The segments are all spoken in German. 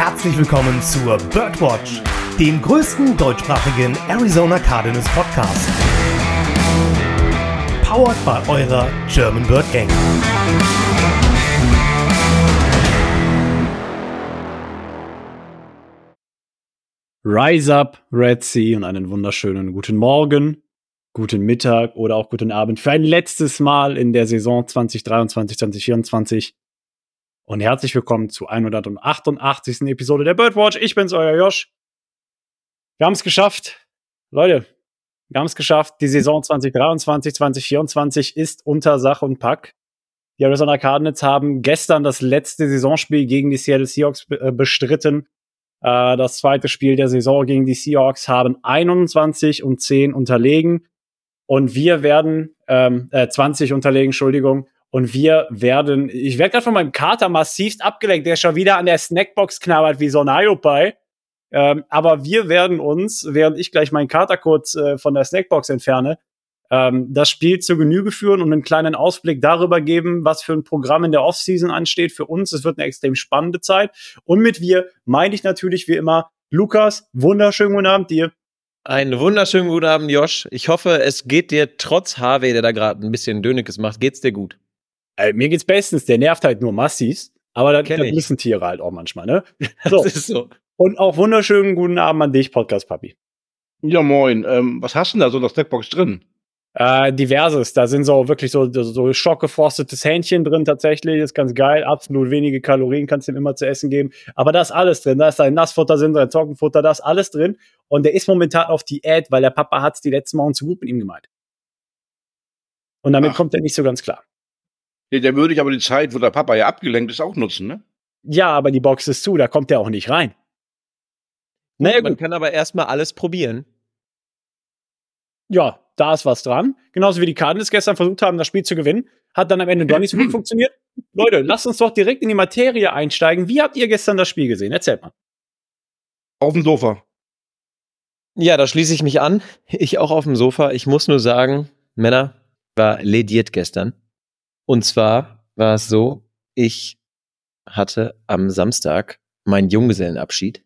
herzlich willkommen zur Birdwatch, dem größten deutschsprachigen Arizona Cardinals Podcast. Powered by eurer German Bird Gang. Rise up, Red Sea und einen wunderschönen guten Morgen, guten Mittag oder auch guten Abend für ein letztes Mal in der Saison 2023, 2024. Und herzlich willkommen zu 188. Episode der Birdwatch. Ich bin's, euer Josh. Wir haben es geschafft. Leute, wir haben es geschafft. Die Saison 2023, 2024 ist unter Sach und Pack. Die Arizona Cardinals haben gestern das letzte Saisonspiel gegen die Seattle Seahawks äh, bestritten. Äh, das zweite Spiel der Saison gegen die Seahawks haben 21 und 10 unterlegen. Und wir werden, ähm, äh, 20 unterlegen, Entschuldigung. Und wir werden, ich werde gerade von meinem Kater massivst abgelenkt, der schon wieder an der Snackbox knabbert wie so ein Iopai. Ähm, aber wir werden uns, während ich gleich meinen Kater kurz äh, von der Snackbox entferne, ähm, das Spiel zur Genüge führen und einen kleinen Ausblick darüber geben, was für ein Programm in der Offseason ansteht für uns. Es wird eine extrem spannende Zeit. Und mit wir meine ich natürlich wie immer Lukas. Wunderschönen guten Abend dir. Einen wunderschönen guten Abend, Josh. Ich hoffe, es geht dir trotz Harvey, der da gerade ein bisschen Dönekes macht, geht's dir gut? Äh, mir geht's bestens. Der nervt halt nur massiv. Aber das, das wissen Tiere halt auch manchmal, ne? So. Das ist so. Und auch wunderschönen guten Abend an dich, Podcast-Papi. Ja, moin. Ähm, was hast du denn da so in der Snackbox drin? Äh, diverses. Da sind so wirklich so, so schockgefrostetes Hähnchen drin tatsächlich. Ist ganz geil. Absolut wenige Kalorien kannst du ihm immer zu essen geben. Aber da ist alles drin. Da ist sein Nassfutter, sind sein Trockenfutter, da ist alles drin. Und der ist momentan auf Diät, weil der Papa hat es die letzten Wochen zu gut mit ihm gemeint. Und damit Ach. kommt er nicht so ganz klar. Ja, der würde ich aber die Zeit, wo der Papa ja abgelenkt ist, auch nutzen, ne? Ja, aber die Box ist zu, da kommt er auch nicht rein. Naja, Man kann aber erstmal alles probieren. Ja, da ist was dran. Genauso wie die Cardinals gestern versucht haben, das Spiel zu gewinnen. Hat dann am Ende doch nicht so gut funktioniert. Leute, lasst uns doch direkt in die Materie einsteigen. Wie habt ihr gestern das Spiel gesehen? Erzählt mal. Auf dem Sofa. Ja, da schließe ich mich an. Ich auch auf dem Sofa. Ich muss nur sagen, Männer, war lediert gestern. Und zwar war es so, ich hatte am Samstag meinen Junggesellenabschied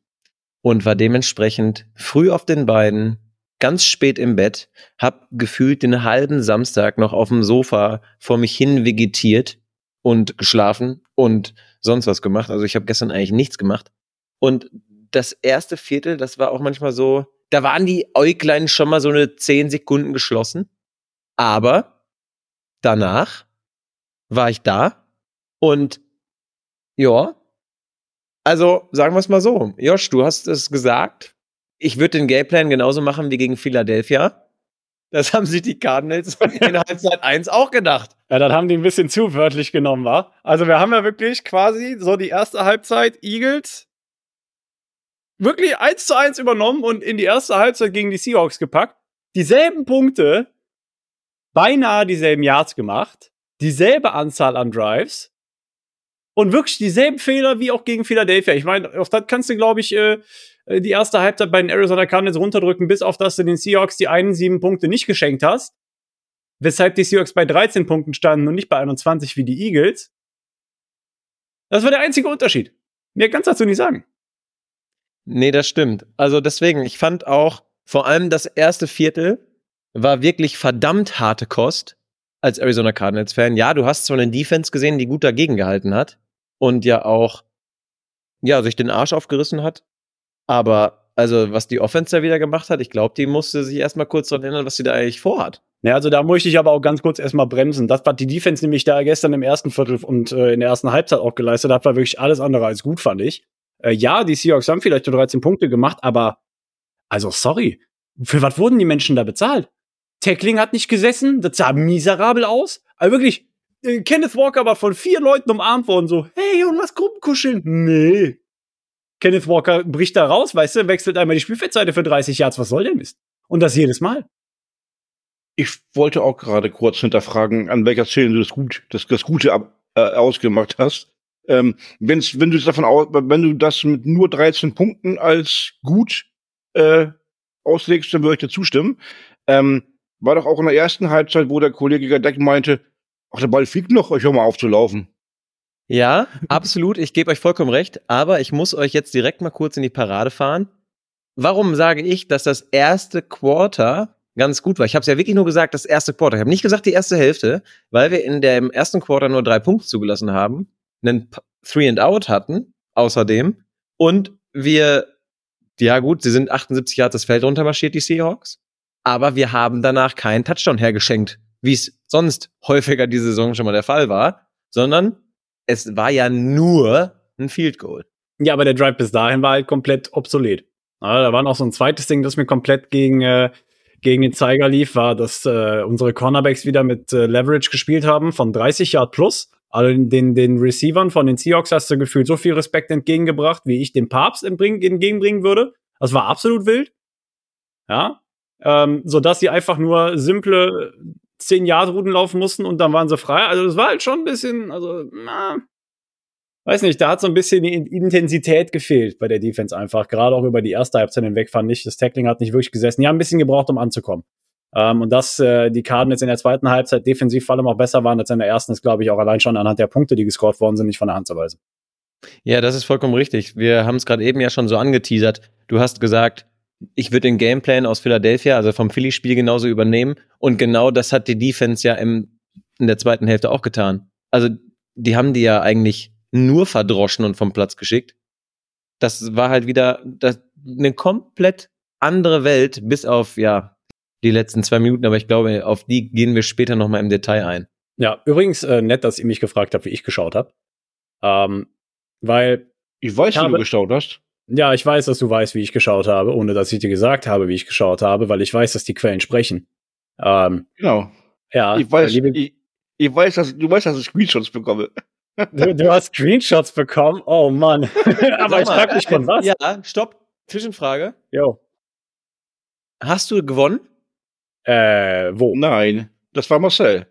und war dementsprechend früh auf den Beinen, ganz spät im Bett, hab gefühlt den halben Samstag noch auf dem Sofa vor mich hin vegetiert und geschlafen und sonst was gemacht. Also ich habe gestern eigentlich nichts gemacht. Und das erste Viertel, das war auch manchmal so, da waren die Äuglein schon mal so eine zehn Sekunden geschlossen. Aber danach war ich da und ja, also sagen wir es mal so. Josh, du hast es gesagt, ich würde den Gameplan genauso machen wie gegen Philadelphia. Das haben sich die Cardinals in Halbzeit 1 auch gedacht. Ja, das haben die ein bisschen zu wörtlich genommen, war. Also wir haben ja wirklich quasi so die erste Halbzeit Eagles wirklich 1 zu 1 übernommen und in die erste Halbzeit gegen die Seahawks gepackt. Dieselben Punkte, beinahe dieselben Yards gemacht, dieselbe Anzahl an Drives und wirklich dieselben Fehler wie auch gegen Philadelphia. Ich meine, auf das kannst du, glaube ich, äh, äh, die erste Halbzeit bei den Arizona Cardinals runterdrücken, bis auf dass du den Seahawks die einen sieben Punkte nicht geschenkt hast. Weshalb die Seahawks bei 13 Punkten standen und nicht bei 21 wie die Eagles. Das war der einzige Unterschied. Mehr kannst du dazu nicht sagen. Nee, das stimmt. Also deswegen, ich fand auch, vor allem das erste Viertel war wirklich verdammt harte Kost als Arizona Cardinals-Fan. Ja, du hast zwar eine Defense gesehen, die gut dagegen gehalten hat und ja auch, ja, sich den Arsch aufgerissen hat. Aber also, was die Offense da wieder gemacht hat, ich glaube, die musste sich erstmal kurz daran erinnern, was sie da eigentlich vorhat. Ja, also da möchte ich aber auch ganz kurz erstmal bremsen. Das, was die Defense nämlich da gestern im ersten Viertel und äh, in der ersten Halbzeit auch geleistet hat, war wirklich alles andere als gut, fand ich. Äh, ja, die Seahawks haben vielleicht nur 13 Punkte gemacht, aber also sorry, für was wurden die Menschen da bezahlt? Tackling hat nicht gesessen, das sah miserabel aus. Also wirklich, äh, Kenneth Walker war von vier Leuten umarmt worden, so, hey, und was Gruppenkuscheln? Nee, Kenneth Walker bricht da raus, weißt du, wechselt einmal die Spielfeldseite für 30 Yards. Was soll der Mist? Und das jedes Mal. Ich wollte auch gerade kurz hinterfragen, an welcher Szene du das, gut, das, das Gute ab, äh, ausgemacht hast. Ähm, wenn's, wenn du davon aus, wenn du das mit nur 13 Punkten als gut äh, auslegst, dann würde ich dir zustimmen. Ähm, war doch auch in der ersten Halbzeit, wo der Kollege Gadeck meinte, ach, der Ball fliegt noch, ich hör mal auf zu laufen. Ja, absolut. Ich gebe euch vollkommen recht. Aber ich muss euch jetzt direkt mal kurz in die Parade fahren. Warum sage ich, dass das erste Quarter ganz gut war? Ich habe es ja wirklich nur gesagt, das erste Quarter. Ich habe nicht gesagt die erste Hälfte, weil wir in dem ersten Quarter nur drei Punkte zugelassen haben, einen Three and Out hatten, außerdem. Und wir, ja gut, sie sind 78 Jahre das Feld runtermarschiert, die Seahawks. Aber wir haben danach keinen Touchdown hergeschenkt, wie es sonst häufiger diese Saison schon mal der Fall war, sondern es war ja nur ein Field Goal. Ja, aber der Drive bis dahin war halt komplett obsolet. Ja, da war noch so ein zweites Ding, das mir komplett gegen, äh, gegen den Zeiger lief, war, dass äh, unsere Cornerbacks wieder mit äh, Leverage gespielt haben von 30 Yard plus. Also den, den Receivern von den Seahawks hast du gefühlt so viel Respekt entgegengebracht, wie ich dem Papst entgegenbringen würde. Das war absolut wild. Ja. Ähm, so dass sie einfach nur simple 10 Yard Routen laufen mussten und dann waren sie frei. Also das war halt schon ein bisschen, also, na, weiß nicht, da hat so ein bisschen die Intensität gefehlt bei der Defense einfach. Gerade auch über die erste Halbzeit hinweg fand ich, das Tackling hat nicht wirklich gesessen. Die haben ein bisschen gebraucht, um anzukommen. Ähm, und dass äh, die Karten jetzt in der zweiten Halbzeit defensiv vor allem auch besser waren als in der ersten, ist, glaube ich, auch allein schon anhand der Punkte, die gescored worden sind, nicht von der Hand zu weisen. Ja, das ist vollkommen richtig. Wir haben es gerade eben ja schon so angeteasert. Du hast gesagt, ich würde den Gameplan aus Philadelphia, also vom Philly-Spiel genauso übernehmen. Und genau das hat die Defense ja im, in der zweiten Hälfte auch getan. Also die haben die ja eigentlich nur verdroschen und vom Platz geschickt. Das war halt wieder das, eine komplett andere Welt, bis auf, ja, die letzten zwei Minuten. Aber ich glaube, auf die gehen wir später nochmal im Detail ein. Ja, übrigens äh, nett, dass ihr mich gefragt habt, wie ich geschaut habe. Ähm, weil. Ich weiß, wie du geschaut hast. Ja, ich weiß, dass du weißt, wie ich geschaut habe, ohne dass ich dir gesagt habe, wie ich geschaut habe, weil ich weiß, dass die Quellen sprechen. Ähm, genau. Ja. Ich weiß, ich, ich, weiß, dass du weißt, dass ich Screenshots bekomme. Du, du hast Screenshots bekommen? Oh Mann. Aber ich frag mich von was. Ja, stopp. Zwischenfrage. Jo. Hast du gewonnen? Äh, wo? Nein, das war Marcel.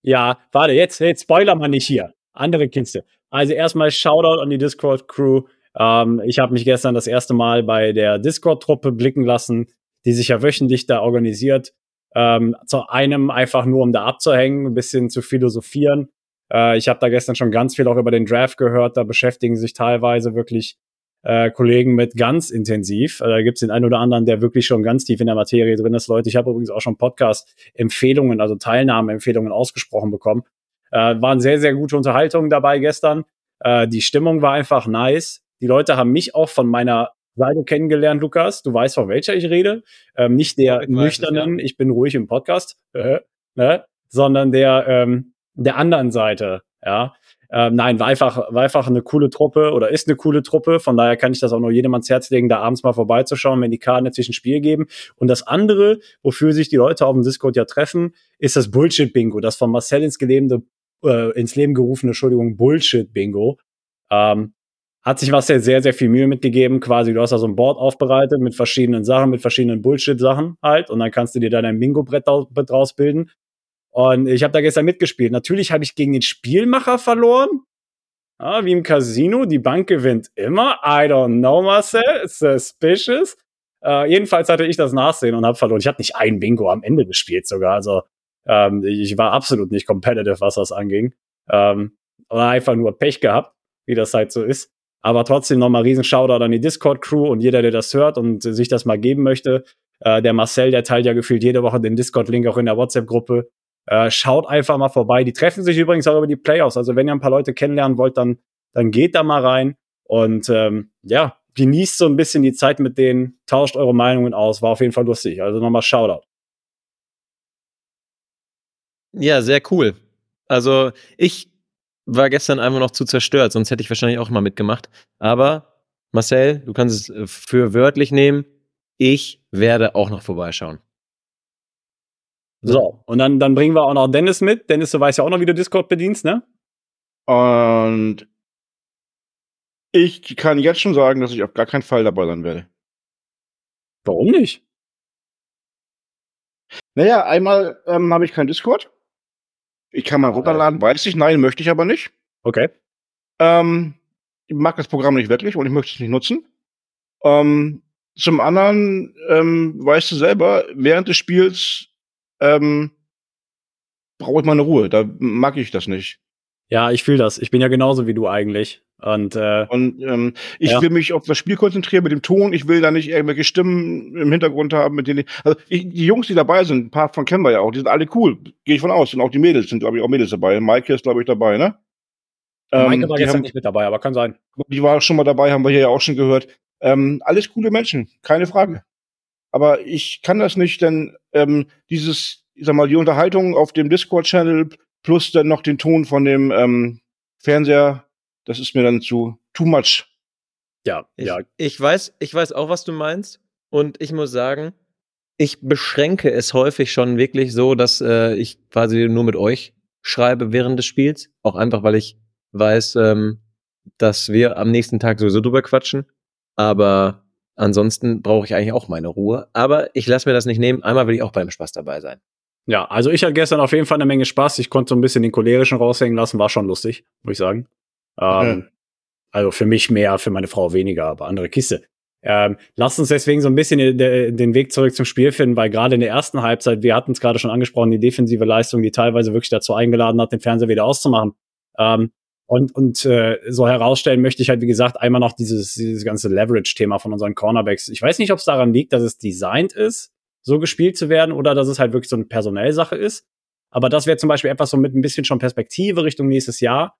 Ja, warte, jetzt, jetzt spoiler mal nicht hier. Andere Kiste. Also erstmal Shoutout an die Discord-Crew. Ähm, ich habe mich gestern das erste Mal bei der Discord-Truppe blicken lassen, die sich ja wöchentlich da organisiert. Ähm, zu einem einfach nur, um da abzuhängen, ein bisschen zu philosophieren. Äh, ich habe da gestern schon ganz viel auch über den Draft gehört. Da beschäftigen sich teilweise wirklich äh, Kollegen mit ganz intensiv. Äh, da gibt es den einen oder anderen, der wirklich schon ganz tief in der Materie drin ist. Leute, ich habe übrigens auch schon Podcast-Empfehlungen, also Teilnahmeempfehlungen ausgesprochen bekommen. Äh, waren sehr, sehr gute Unterhaltungen dabei gestern. Äh, die Stimmung war einfach nice. Die Leute haben mich auch von meiner Seite kennengelernt, Lukas. Du weißt, von welcher ich rede. Ähm, nicht der ich nüchternen, es, ja. ich bin ruhig im Podcast, äh, ne? sondern der, ähm, der anderen Seite. Ja. Ähm, nein, war einfach, war einfach eine coole Truppe oder ist eine coole Truppe. Von daher kann ich das auch nur jedem ans Herz legen, da abends mal vorbeizuschauen, wenn die Karten jetzt ein Spiel geben. Und das andere, wofür sich die Leute auf dem Discord ja treffen, ist das Bullshit-Bingo, das von Marcel ins, gelebende, äh, ins Leben gerufene, Entschuldigung, Bullshit-Bingo. Ähm, hat sich was sehr, sehr, sehr viel Mühe mitgegeben. Quasi, du hast da so ein Board aufbereitet mit verschiedenen Sachen, mit verschiedenen Bullshit-Sachen halt. Und dann kannst du dir dann ein Bingo-Brett draus bilden. Und ich habe da gestern mitgespielt. Natürlich habe ich gegen den Spielmacher verloren. Ja, wie im Casino. Die Bank gewinnt immer. I don't know, Marcel. Suspicious. Äh, jedenfalls hatte ich das Nachsehen und habe verloren. Ich hatte nicht ein Bingo am Ende des Spiels sogar. Also ähm, ich war absolut nicht competitive, was das anging. Ähm, einfach nur Pech gehabt, wie das halt so ist. Aber trotzdem nochmal riesen Shoutout an die Discord-Crew und jeder, der das hört und sich das mal geben möchte. Äh, der Marcel, der teilt ja gefühlt jede Woche den Discord-Link auch in der WhatsApp-Gruppe. Äh, schaut einfach mal vorbei. Die treffen sich übrigens auch über die Playoffs. Also wenn ihr ein paar Leute kennenlernen wollt, dann, dann geht da mal rein. Und ähm, ja, genießt so ein bisschen die Zeit mit denen, tauscht eure Meinungen aus. War auf jeden Fall lustig. Also nochmal Shoutout. Ja, sehr cool. Also ich war gestern einfach noch zu zerstört, sonst hätte ich wahrscheinlich auch mal mitgemacht. Aber Marcel, du kannst es äh, für wörtlich nehmen. Ich werde auch noch vorbeischauen. So, und dann, dann bringen wir auch noch Dennis mit. Dennis, du weißt ja auch noch, wie du Discord bedienst, ne? Und ich kann jetzt schon sagen, dass ich auf gar keinen Fall dabei sein werde. Warum nicht? Naja, einmal ähm, habe ich kein Discord. Ich kann mal runterladen, weiß ich. Nein, möchte ich aber nicht. Okay. Ähm, ich mag das Programm nicht wirklich und ich möchte es nicht nutzen. Ähm, zum anderen, ähm, weißt du selber, während des Spiels ähm, brauche ich mal eine Ruhe. Da mag ich das nicht. Ja, ich fühle das. Ich bin ja genauso wie du eigentlich. Und, äh, Und ähm, ich Ja. will mich auf das Spiel konzentrieren mit dem Ton. Ich will da nicht irgendwelche Stimmen im Hintergrund haben, mit denen ich, also ich, die Jungs, die dabei sind, ein paar von kennen wir ja auch, die sind alle cool. Gehe ich von aus. Und auch die Mädels sind, glaube ich, auch Mädels dabei. Maike ist, glaube ich, dabei, ne? Maike war gestern haben, nicht mit dabei, aber kann sein. die war schon mal dabei, haben wir hier ja auch schon gehört. Ähm, alles coole Menschen, keine Frage. Aber ich kann das nicht, denn ähm, dieses, ich sag mal, die Unterhaltung auf dem Discord-Channel plus dann noch den Ton von dem ähm, Fernseher, das ist mir dann zu too much. Ja, Ich, ja. ich weiß, ich weiß auch, was du meinst. Und ich muss sagen, ich beschränke es häufig schon wirklich so, dass äh, ich quasi nur mit euch schreibe während des Spiels. Auch einfach, weil ich weiß, ähm, dass wir am nächsten Tag sowieso drüber quatschen. Aber ansonsten brauche ich eigentlich auch meine Ruhe. Aber ich lasse mir das nicht nehmen. Einmal will ich auch beim Spaß dabei sein. Ja, also ich hatte gestern auf jeden Fall eine Menge Spaß. Ich konnte so ein bisschen den cholerischen raushängen lassen, war schon lustig, muss ich sagen. Ähm, Also für mich mehr, für meine Frau weniger, aber andere Kiste. Ähm, lasst uns deswegen so ein bisschen den, Weg zurück zum Spiel finden, weil gerade in der ersten Halbzeit, wir hatten es gerade schon angesprochen, die defensive Leistung, die teilweise wirklich dazu eingeladen hat, den Fernseher wieder auszumachen. Ähm, und und äh, so herausstellen möchte ich halt, wie gesagt, einmal noch dieses, dieses ganze Leverage-Thema von unseren Cornerbacks. Ich weiß nicht, ob es daran liegt, dass es designt ist, so gespielt zu werden, oder dass es halt wirklich so eine Personellsache ist. Aber das wäre zum Beispiel etwas so mit ein bisschen schon Perspektive Richtung nächstes Jahr.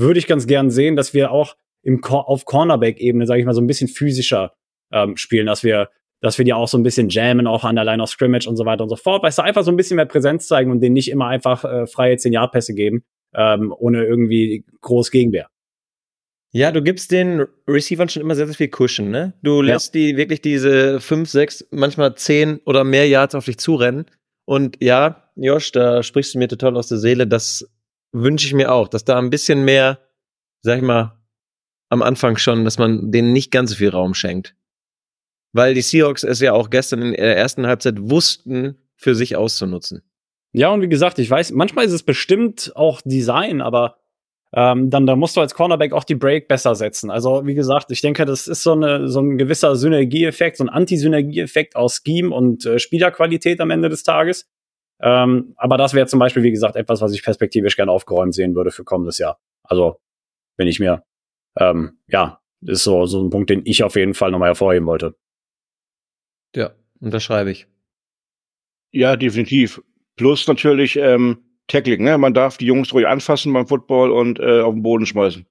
Würde ich ganz gern sehen, dass wir auch im Cor auf Cornerback-Ebene, sage ich mal, so ein bisschen physischer ähm, spielen, dass wir, dass wir die auch so ein bisschen jammen, auch an der Line of Scrimmage und so weiter und so fort. Weißt du, einfach so ein bisschen mehr Präsenz zeigen und denen nicht immer einfach äh, freie 10-Yard-Pässe geben, ähm, ohne irgendwie groß Gegenwehr. Ja, du gibst den Receivern schon immer sehr, sehr viel Cushion, ne? Du Ja. lässt die wirklich diese fünf, sechs, manchmal zehn oder mehr Yards auf dich zurennen. Und ja, Josh, da sprichst du mir total aus der Seele. Das wünsche ich mir auch, dass da ein bisschen mehr, sag ich mal, am Anfang schon, dass man denen nicht ganz so viel Raum schenkt. Weil die Seahawks es ja auch gestern in der ersten Halbzeit wussten, für sich auszunutzen. Ja, und wie gesagt, ich weiß, manchmal ist es bestimmt auch Design, aber ähm, dann da musst du als Cornerback auch die Break besser setzen. Also, wie gesagt, ich denke, das ist so, eine, so ein gewisser Synergieeffekt, so ein Antisynergieeffekt aus Scheme und äh, Spielerqualität am Ende des Tages. Ähm, aber das wäre zum Beispiel, wie gesagt, etwas, was ich perspektivisch gerne aufgeräumt sehen würde für kommendes Jahr. Also, wenn ich mir, ähm, ja, ist so, so ein Punkt, den ich auf jeden Fall nochmal hervorheben wollte. Ja, unterschreibe ich. Ja, definitiv. Plus natürlich ähm, Tackling, ne? Man darf die Jungs ruhig anfassen beim Football und äh, auf den Boden schmeißen.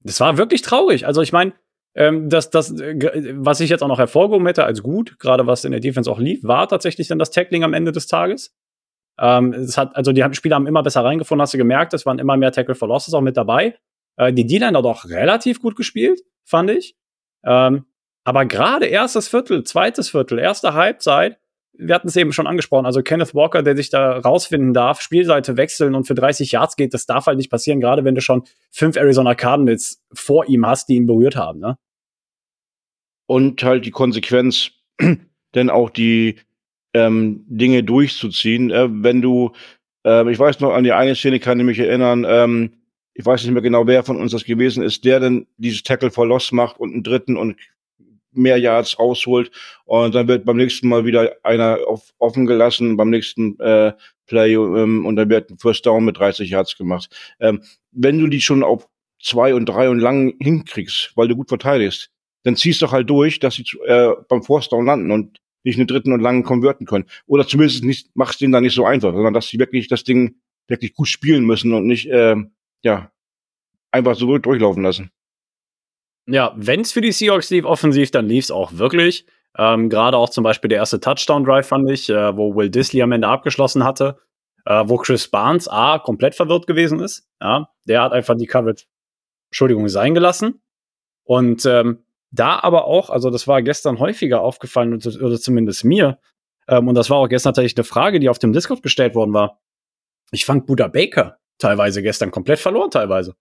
Das war wirklich traurig. Also ich meine, ähm, das, das, äh, was ich jetzt auch noch hervorgehoben hätte als gut, gerade was in der Defense auch lief, war tatsächlich dann das Tackling am Ende des Tages. Ähm, es hat, also die Spieler haben immer besser reingefunden, hast du gemerkt, es waren immer mehr Tackle for Losses auch mit dabei. Äh, die D-Line hat auch relativ gut gespielt, fand ich. Ähm, aber gerade erstes Viertel, zweites Viertel, erste Halbzeit, wir hatten es eben schon angesprochen, also Kenneth Walker, der sich da rausfinden darf, Spielseite wechseln und für 30 Yards geht, das darf halt nicht passieren, gerade wenn du schon fünf Arizona Cardinals vor ihm hast, die ihn berührt haben, ne? Und halt die Konsequenz, denn auch die ähm, Dinge durchzuziehen. Äh, wenn du, äh, ich weiß noch, an die eine Szene kann ich mich erinnern, ähm, ich weiß nicht mehr genau, wer von uns das gewesen ist, der dann dieses Tackle for Loss macht und einen dritten und mehr Yards rausholt und dann wird beim nächsten Mal wieder einer auf, offen gelassen, beim nächsten äh, Play ähm, und dann wird ein First Down mit 30 Yards gemacht. Ähm, wenn du die schon auf zwei und drei und lang hinkriegst, weil du gut verteidigst, dann ziehst du halt durch, dass sie äh, beim First Down landen und nicht einen dritten und langen konverten können. Oder zumindest nicht, machst denen da nicht so einfach, sondern dass sie wirklich das Ding wirklich gut spielen müssen und nicht, äh, ja, einfach so durchlaufen lassen. Ja, wenn es für die Seahawks lief offensiv, dann lief es auch wirklich. Ähm, Gerade auch zum Beispiel der erste Touchdown-Drive fand ich, äh, wo Will Disley am Ende abgeschlossen hatte, äh, wo Chris Barnes A komplett verwirrt gewesen ist. Ja, der hat einfach die Coverage, Entschuldigung, sein gelassen. Und ähm, da aber auch, also das war gestern häufiger aufgefallen, oder zumindest mir, ähm, und das war auch gestern tatsächlich eine Frage, die auf dem Discord gestellt worden war. Ich fand Buda Baker teilweise gestern komplett verloren, teilweise.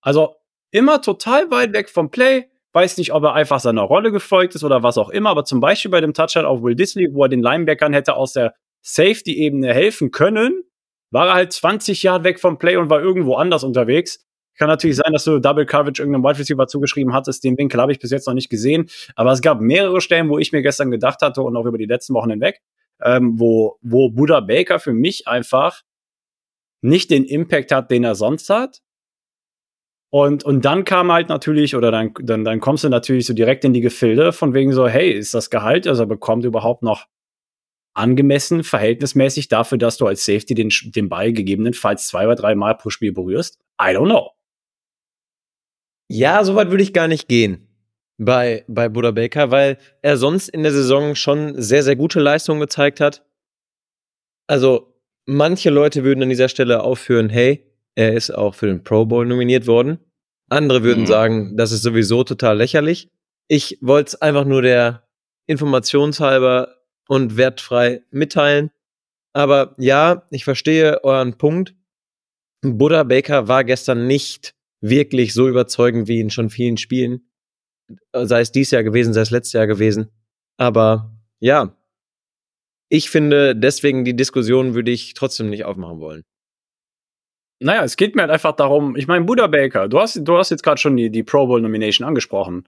Also immer total weit weg vom Play. Weiß nicht, ob er einfach seiner Rolle gefolgt ist oder was auch immer, aber zum Beispiel bei dem Touchdown auf Will Disley, wo er den Linebackern hätte aus der Safety-Ebene helfen können, war er halt 20 Jahre weg vom Play und war irgendwo anders unterwegs. Kann natürlich sein, dass du Double Coverage irgendeinem Wide Receiver zugeschrieben hattest. Den Winkel habe ich bis jetzt noch nicht gesehen. Aber es gab mehrere Stellen, wo ich mir gestern gedacht hatte und auch über die letzten Wochen hinweg, ähm, wo, wo Buda Baker für mich einfach nicht den Impact hat, den er sonst hat. Und, und dann kam halt natürlich, oder dann, dann, dann kommst du natürlich so direkt in die Gefilde von wegen so, hey, ist das Gehalt, er bekommt, überhaupt noch angemessen, verhältnismäßig dafür, dass du als Safety den, den Ball gegebenenfalls zwei oder drei Mal pro Spiel berührst? I don't know. Ja, soweit würde ich gar nicht gehen bei, bei Buda Baker, weil er sonst in der Saison schon sehr, sehr gute Leistungen gezeigt hat. Also, manche Leute würden an dieser Stelle aufführen, hey, er ist auch für den Pro Bowl nominiert worden. Andere würden mhm. sagen, das ist sowieso total lächerlich. Ich wollte es einfach nur der informationshalber und wertfrei mitteilen. Aber ja, ich verstehe euren Punkt. Buddha Baker war gestern nicht wirklich so überzeugend wie in schon vielen Spielen. Sei es dies Jahr gewesen, sei es letztes Jahr gewesen. Aber ja, ich finde, deswegen die Diskussion würde ich trotzdem nicht aufmachen wollen. Naja, es geht mir halt einfach darum, ich meine, Buddha Baker, du hast, du hast jetzt gerade schon die, die Pro Bowl Nomination angesprochen.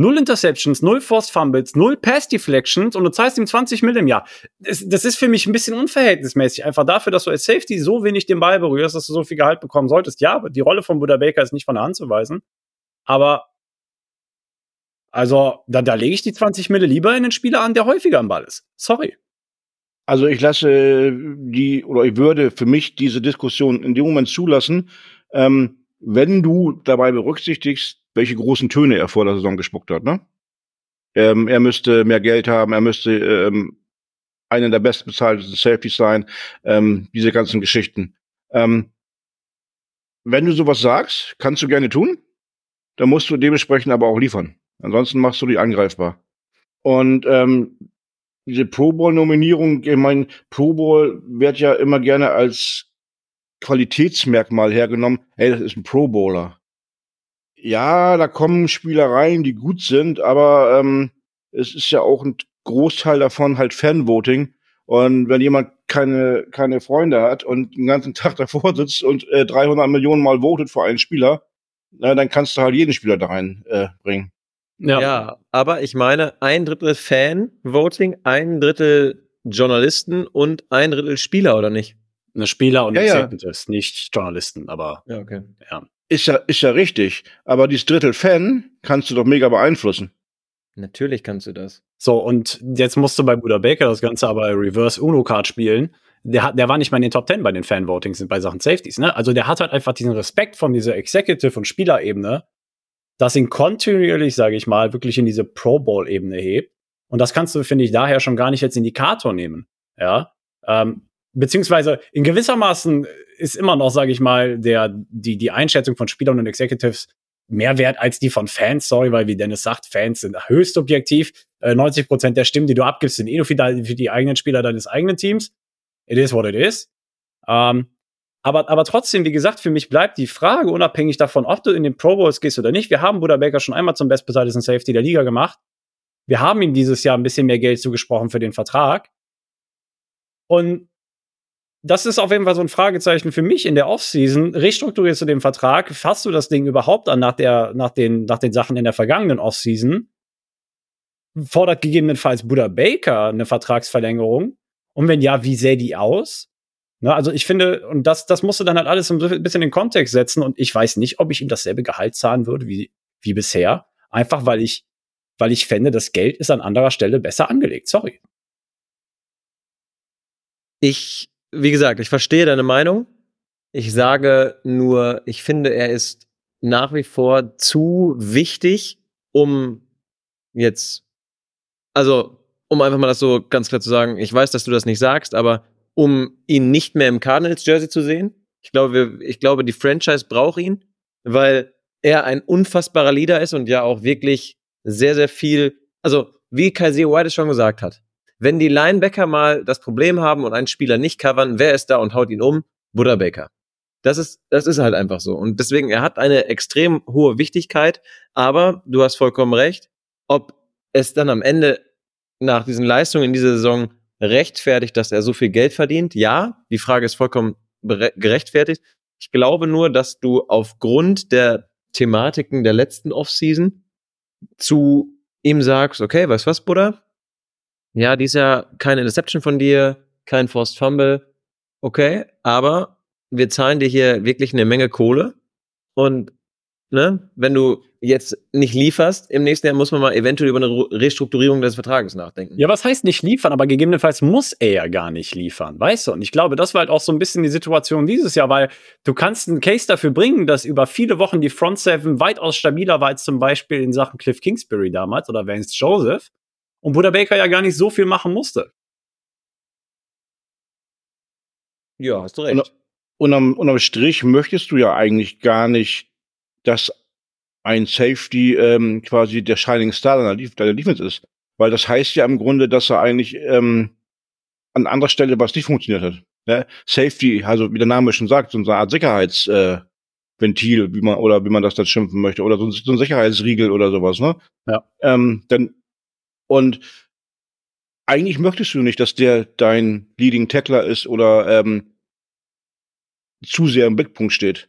Null Interceptions, null Forced Fumbles, null Pass Deflections und du zahlst ihm 20 Mill im Jahr. Das, das ist für mich ein bisschen unverhältnismäßig. Einfach dafür, dass du als Safety so wenig den Ball berührst, dass du so viel Gehalt bekommen solltest. Ja, die Rolle von Buddha Baker ist nicht von der Hand zu weisen. Aber, also, da, da lege ich die 20 Mille lieber in den Spieler an, der häufiger am Ball ist. Sorry. Also ich lasse die, oder ich würde für mich diese Diskussion in dem Moment zulassen, ähm, wenn du dabei berücksichtigst, welche großen Töne er vor der Saison gespuckt hat, ne? Ähm, er müsste mehr Geld haben, er müsste ähm, einer der bestbezahlten Safeties sein, ähm, diese ganzen Geschichten. Ähm, wenn du sowas sagst, kannst du gerne tun, dann musst du dementsprechend aber auch liefern. Ansonsten machst du die angreifbar. Und ähm, diese Pro Bowl-Nominierung, ich meine, Pro Bowl wird ja immer gerne als Qualitätsmerkmal hergenommen. Hey, das ist ein Pro Bowler. Ja, da kommen Spielereien, die gut sind, aber ähm, es ist ja auch ein Großteil davon halt Fanvoting. Und wenn jemand keine, keine Freunde hat und den ganzen Tag davor sitzt und äh, 300 Millionen Mal votet für einen Spieler, na, dann kannst du halt jeden Spieler da reinbringen. Äh, bringen. Ja. ja, aber ich meine, ein Drittel Fan-Voting, ein Drittel Journalisten und ein Drittel Spieler, oder nicht? Eine Spieler und ja, ja. nicht Journalisten, aber ja, okay. ja. Ist ja, ist ja richtig. Aber dieses Drittel Fan kannst du doch mega beeinflussen. Natürlich kannst du das. So, und jetzt musst du bei Buda Baker das Ganze aber Reverse Uno Card spielen. Der, hat, der war nicht mal in den Top 10 bei den Fan-Votings bei Sachen Safeties, ne? Also der hat halt einfach diesen Respekt von dieser Executive- und Spielerebene, das ihn kontinuierlich, sage ich mal, wirklich in diese Pro Bowl-Ebene hebt. Und das kannst du, finde ich, daher schon gar nicht als Indikator nehmen. Ja. Ähm, beziehungsweise in gewissermaßen ist immer noch, sage ich mal, der, die, die Einschätzung von Spielern und Executives mehr wert als die von Fans, sorry, weil wie Dennis sagt, Fans sind höchst objektiv. Äh, 90 Prozent der Stimmen, die du abgibst, sind eh nur für die, für die eigenen Spieler deines eigenen Teams. It is what it is. Ähm, aber, aber trotzdem, wie gesagt, für mich bleibt die Frage, unabhängig davon, ob du in den Pro Bowls gehst oder nicht. Wir haben Buda Baker schon einmal zum bestbezahltesten Safety der Liga gemacht. Wir haben ihm dieses Jahr ein bisschen mehr Geld zugesprochen für den Vertrag. Und das ist auf jeden Fall so ein Fragezeichen für mich in der Offseason. Restrukturierst du den Vertrag? Fasst du das Ding überhaupt an nach, der, nach, den, nach den Sachen in der vergangenen Offseason? Fordert gegebenenfalls Buda Baker eine Vertragsverlängerung? Und wenn ja, wie sähe die aus? Ne, also ich finde, und das, das musst du dann halt alles ein bisschen in den Kontext setzen und ich weiß nicht, ob ich ihm dasselbe Gehalt zahlen würde wie, wie bisher. Einfach weil ich, weil ich fände, das Geld ist an anderer Stelle besser angelegt. Sorry. Ich, wie gesagt, ich verstehe deine Meinung. Ich sage nur, ich finde, er ist nach wie vor zu wichtig, um jetzt, also, um einfach mal das so ganz klar zu sagen, ich weiß, dass du das nicht sagst, aber um ihn nicht mehr im Cardinals-Jersey zu sehen. Ich glaube, ich glaube, die Franchise braucht ihn, weil er ein unfassbarer Leader ist und ja auch wirklich sehr, sehr viel, also wie Kaiser White es schon gesagt hat, wenn die Linebacker mal das Problem haben und einen Spieler nicht covern, wer ist da und haut ihn um? Buddha Baker. Das ist, das ist halt einfach so. Und deswegen, er hat eine extrem hohe Wichtigkeit, aber du hast vollkommen recht, ob es dann am Ende nach diesen Leistungen in dieser Saison rechtfertigt, dass er so viel Geld verdient? Ja, die Frage ist vollkommen gerechtfertigt. Ich glaube nur, dass du aufgrund der Thematiken der letzten Offseason zu ihm sagst, okay, weißt was, Bruder? Ja, dies Jahr keine Interception von dir, kein Forced Fumble, okay, aber wir zahlen dir hier wirklich eine Menge Kohle und ne, wenn du jetzt nicht lieferst, im nächsten Jahr muss man mal eventuell über eine Restrukturierung des Vertrages nachdenken. Ja, was heißt nicht liefern, aber gegebenenfalls muss er ja gar nicht liefern, weißt du? Und ich glaube, das war halt auch so ein bisschen die Situation dieses Jahr, weil du kannst einen Case dafür bringen, dass über viele Wochen die Front Seven weitaus stabiler war als zum Beispiel in Sachen Cliff Kingsbury damals oder Vance Joseph und Buddha Baker ja gar nicht so viel machen musste. Ja, hast du recht. unterm, unterm Strich möchtest du ja eigentlich gar nicht, dass ein Safety ähm, quasi der Shining Star deiner, deiner Defense ist. Weil das heißt ja im Grunde, dass er eigentlich ähm, an anderer Stelle was nicht funktioniert hat. Ne? Safety, also wie der Name schon sagt, so eine Art Sicherheitsventil, äh, wie man oder wie man das dann schimpfen möchte, oder so, so ein Sicherheitsriegel oder sowas, ne? Ja. Ähm, dann und eigentlich möchtest du nicht, dass der dein Leading Tackler ist oder ähm, zu sehr im Blickpunkt steht.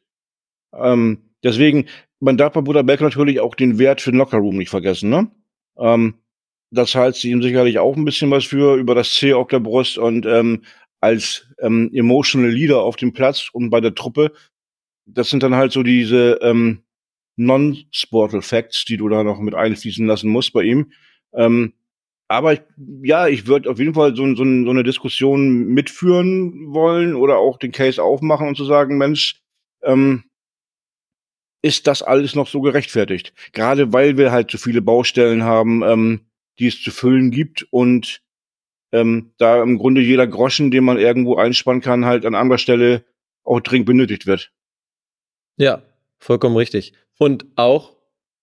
Ähm, deswegen, man darf bei Bruder Beck natürlich auch den Wert für den Lockerroom nicht vergessen, ne? Ähm, das heißt ihm sicherlich auch ein bisschen was für über das C auf der Brust und ähm, als ähm, emotional Leader auf dem Platz und bei der Truppe. Das sind dann halt so diese ähm, Non-Sportal Facts, die du da noch mit einfließen lassen musst bei ihm. Ähm, aber ich, ja, ich würde auf jeden Fall so, so, so eine Diskussion mitführen wollen oder auch den Case aufmachen und zu sagen, Mensch, ähm, ist das alles noch so gerechtfertigt? Gerade weil wir halt so viele Baustellen haben, ähm, die es zu füllen gibt und ähm, da im Grunde jeder Groschen, den man irgendwo einspannen kann, halt an anderer Stelle auch dringend benötigt wird. Ja, vollkommen richtig. Und auch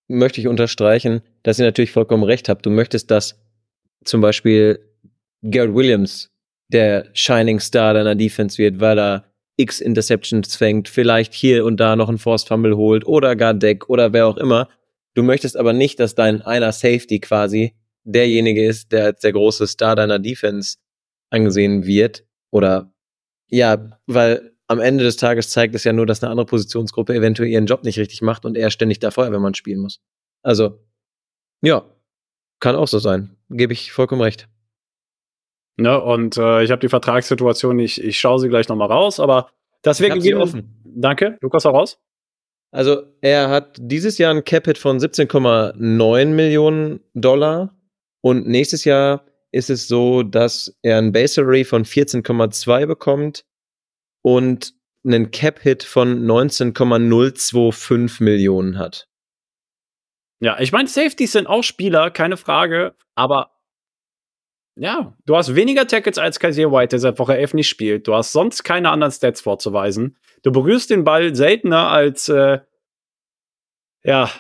möchte ich unterstreichen, dass ihr natürlich vollkommen recht habt. Du möchtest, dass zum Beispiel Garrett Williams der Shining Star deiner Defense wird, weil er X Interceptions fängt, vielleicht hier und da noch einen Forced Fumble holt oder gar Deck oder wer auch immer. Du möchtest aber nicht, dass dein einer Safety quasi derjenige ist, der als der große Star deiner Defense angesehen wird oder ja, weil am Ende des Tages zeigt es ja nur, dass eine andere Positionsgruppe eventuell ihren Job nicht richtig macht und er ständig da Feuerwehrmann spielen muss. Also, ja, kann auch so sein. Gebe ich vollkommen recht. Ne, und äh, ich habe die Vertragssituation, ich, ich schaue sie gleich nochmal raus, aber das wäre gegeben. Offen. Danke, Lukas, auch raus. Also, er hat dieses Jahr ein Cap-Hit von 17,9 Millionen Dollar und nächstes Jahr ist es so, dass er ein Base Array von 14,2 bekommt und einen Cap-Hit von 19,025 Millionen hat. Ja, ich meine, Safeties sind auch Spieler, keine Frage, aber ja, du hast weniger Tackles als Kaiser White, der seit Woche 11 nicht spielt. Du hast sonst keine anderen Stats vorzuweisen. Du berührst den Ball seltener als, äh, ja,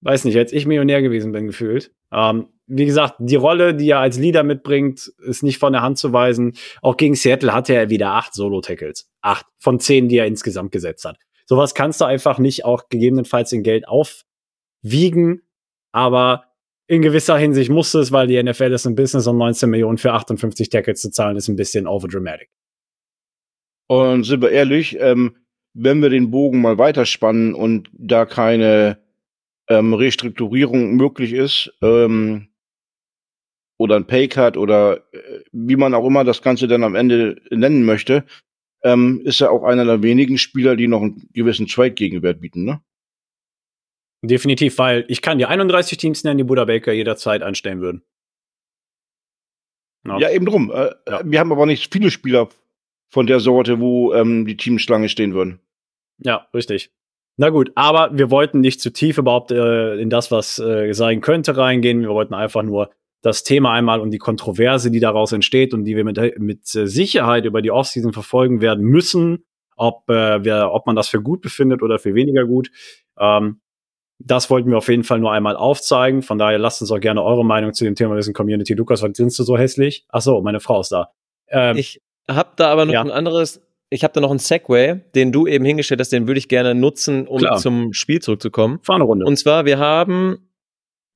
weiß nicht, als ich Millionär gewesen bin, gefühlt. Ähm, wie gesagt, die Rolle, die er als Leader mitbringt, ist nicht von der Hand zu weisen. Auch gegen Seattle hatte er wieder acht Solo-Tackles. Acht von zehn, die er insgesamt gesetzt hat. Sowas kannst du einfach nicht auch gegebenenfalls in Geld aufwiegen. Aber in gewisser Hinsicht muss es, weil die NFL ist ein Business und 19 Millionen für 58 Tackles zu zahlen, ist ein bisschen overdramatic. Und sind wir ehrlich, ähm, wenn wir den Bogen mal weiterspannen und da keine ähm, Restrukturierung möglich ist, ähm, oder ein Paycut oder äh, wie man auch immer das Ganze dann am Ende nennen möchte, ähm, ist er auch einer der wenigen Spieler, die noch einen gewissen Trade-Gegenwert bieten, ne? Definitiv, weil ich kann die 31 Teams nennen, die Buddha Baker jederzeit einstellen würden. Ja, ja eben drum. Äh, ja. Wir haben aber nicht viele Spieler von der Sorte, wo ähm, die Teams Schlange stehen würden. Ja, richtig. Na gut, aber wir wollten nicht zu tief überhaupt äh, in das, was äh, sein könnte, reingehen. Wir wollten einfach nur das Thema einmal und die Kontroverse, die daraus entsteht und die wir mit, mit Sicherheit über die Offseason verfolgen werden müssen, ob, äh, wir, ob man das für gut befindet oder für weniger gut. Ähm, das wollten wir auf jeden Fall nur einmal aufzeigen. Von daher lasst uns auch gerne eure Meinung zu dem Thema wissen, Community. Lukas, was sind du so hässlich? Ach so, meine Frau ist da. Ähm, ich habe da aber noch ja. ein anderes, ich habe da noch einen Segway, den du eben hingestellt hast, den würde ich gerne nutzen, um Klar. zum Spiel zurückzukommen. Fahr eine Runde. Und zwar, wir haben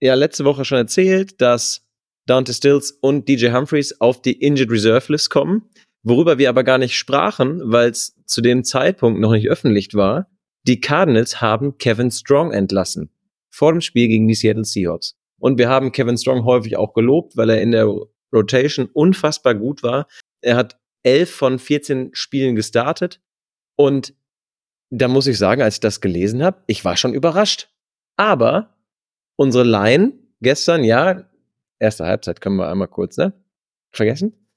ja letzte Woche schon erzählt, dass Dante Stills und DJ Humphreys auf die Injured Reserve List kommen, worüber wir aber gar nicht sprachen, weil es zu dem Zeitpunkt noch nicht öffentlich war. Die Cardinals haben Kevin Strong entlassen vor dem Spiel gegen die Seattle Seahawks. Und wir haben Kevin Strong häufig auch gelobt, weil er in der Rotation unfassbar gut war. Er hat elf von 14 Spielen gestartet und da muss ich sagen, als ich das gelesen habe, ich war schon überrascht. Aber unsere Line gestern, ja, erste Halbzeit können wir einmal kurz, ne? Vergessen.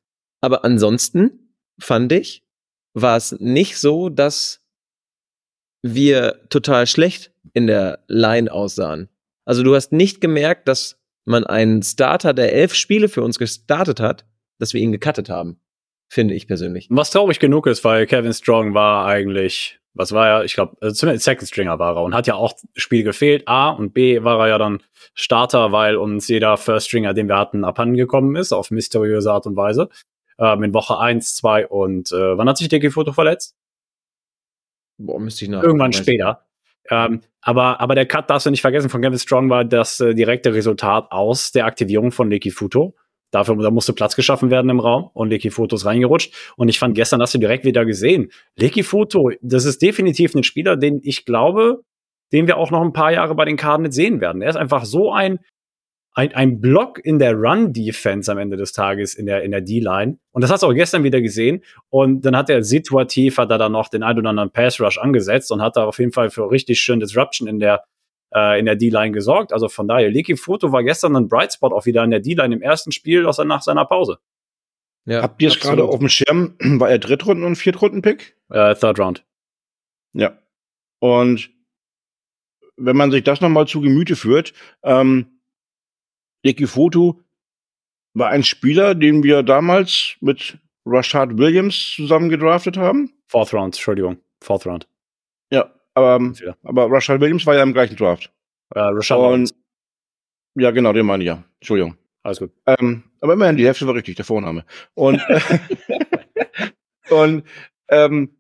Aber ansonsten fand ich, war es nicht so, dass wir total schlecht in der Line aussahen. Also du hast nicht gemerkt, dass man einen Starter, der elf Spiele für uns gestartet hat, dass wir ihn gecuttet haben. Finde ich persönlich. Was traurig genug ist, weil Kevin Strong war eigentlich, was war er? Ich glaube, also zumindest Second Stringer war er und hat ja auch Spiel gefehlt. A und B war er ja dann Starter, weil uns jeder First Stringer, den wir hatten, abhanden gekommen ist, auf mysteriöse Art und Weise. Ähm, in Woche 1, 2 und äh, wann hat sich der Foto verletzt? Boah, müsste ich nach. Irgendwann später. Ähm, aber, aber der Cut, darfst du nicht vergessen, von Kevin Strong war das äh, direkte Resultat aus der Aktivierung von Leki Futo. Dafür da musste Platz geschaffen werden im Raum und Leki Foto ist reingerutscht. Und ich fand gestern hast du direkt wieder gesehen. Leki Foto, das ist definitiv ein Spieler, den ich glaube, den wir auch noch ein paar Jahre bei den Cardinals sehen werden. Er ist einfach so ein ein, ein Block in der Run-Defense am Ende des Tages in der, in der D-Line. Und das hast du auch gestern wieder gesehen. Und dann hat er situativ, hat er dann noch den ein oder anderen Pass-Rush angesetzt und hat da auf jeden Fall für richtig schön Disruption in der, äh, in der D-Line gesorgt. Also von daher, Leaky Foto war gestern ein Bright Spot auch wieder in der D-Line im ersten Spiel aus, nach seiner Pause. Ja, Habt ihr es gerade auf dem Schirm? War er Drittrunden- und Viertrunden-Pick? Äh, Third Round. Ja. Und wenn man sich das nochmal zu Gemüte führt, ähm, Ricky Foto war ein Spieler, den wir damals mit Rashad Williams zusammen gedraftet haben. Fourth Round, Entschuldigung. Fourth Round. Ja, aber, aber Rashad Williams war ja im gleichen Draft. Äh, Rashad Und, Ja, genau, den meine ich ja. Entschuldigung. Alles gut. Ähm, aber immerhin, die Hälfte war richtig, der Vorname. Und, und ähm,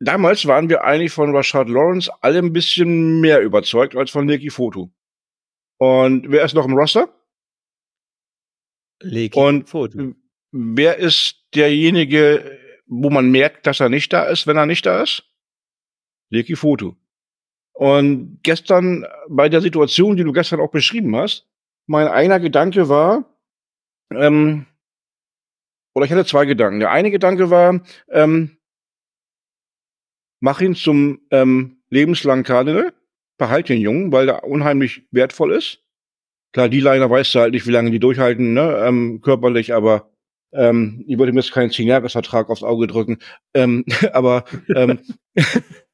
damals waren wir eigentlich von Rashad Lawrence alle ein bisschen mehr überzeugt als von Nicky Foto. Und wer ist noch im Roster? Leki und Foto. wer ist derjenige, wo man merkt, dass er nicht da ist, wenn er nicht da ist? Leki Foto. Und gestern, bei der Situation, die du gestern auch beschrieben hast, mein einer Gedanke war, ähm, oder ich hatte zwei Gedanken. Der eine Gedanke war, ähm, mach ihn zum ähm, lebenslangen Cardinal behalt den Jungen, weil der unheimlich wertvoll ist. Klar, die Liner weißt du halt nicht, wie lange die durchhalten, ne, ähm, körperlich, aber ähm, ich wollte mir jetzt keinen 10-Jahres-Vertrag aufs Auge drücken. Ähm, aber ähm,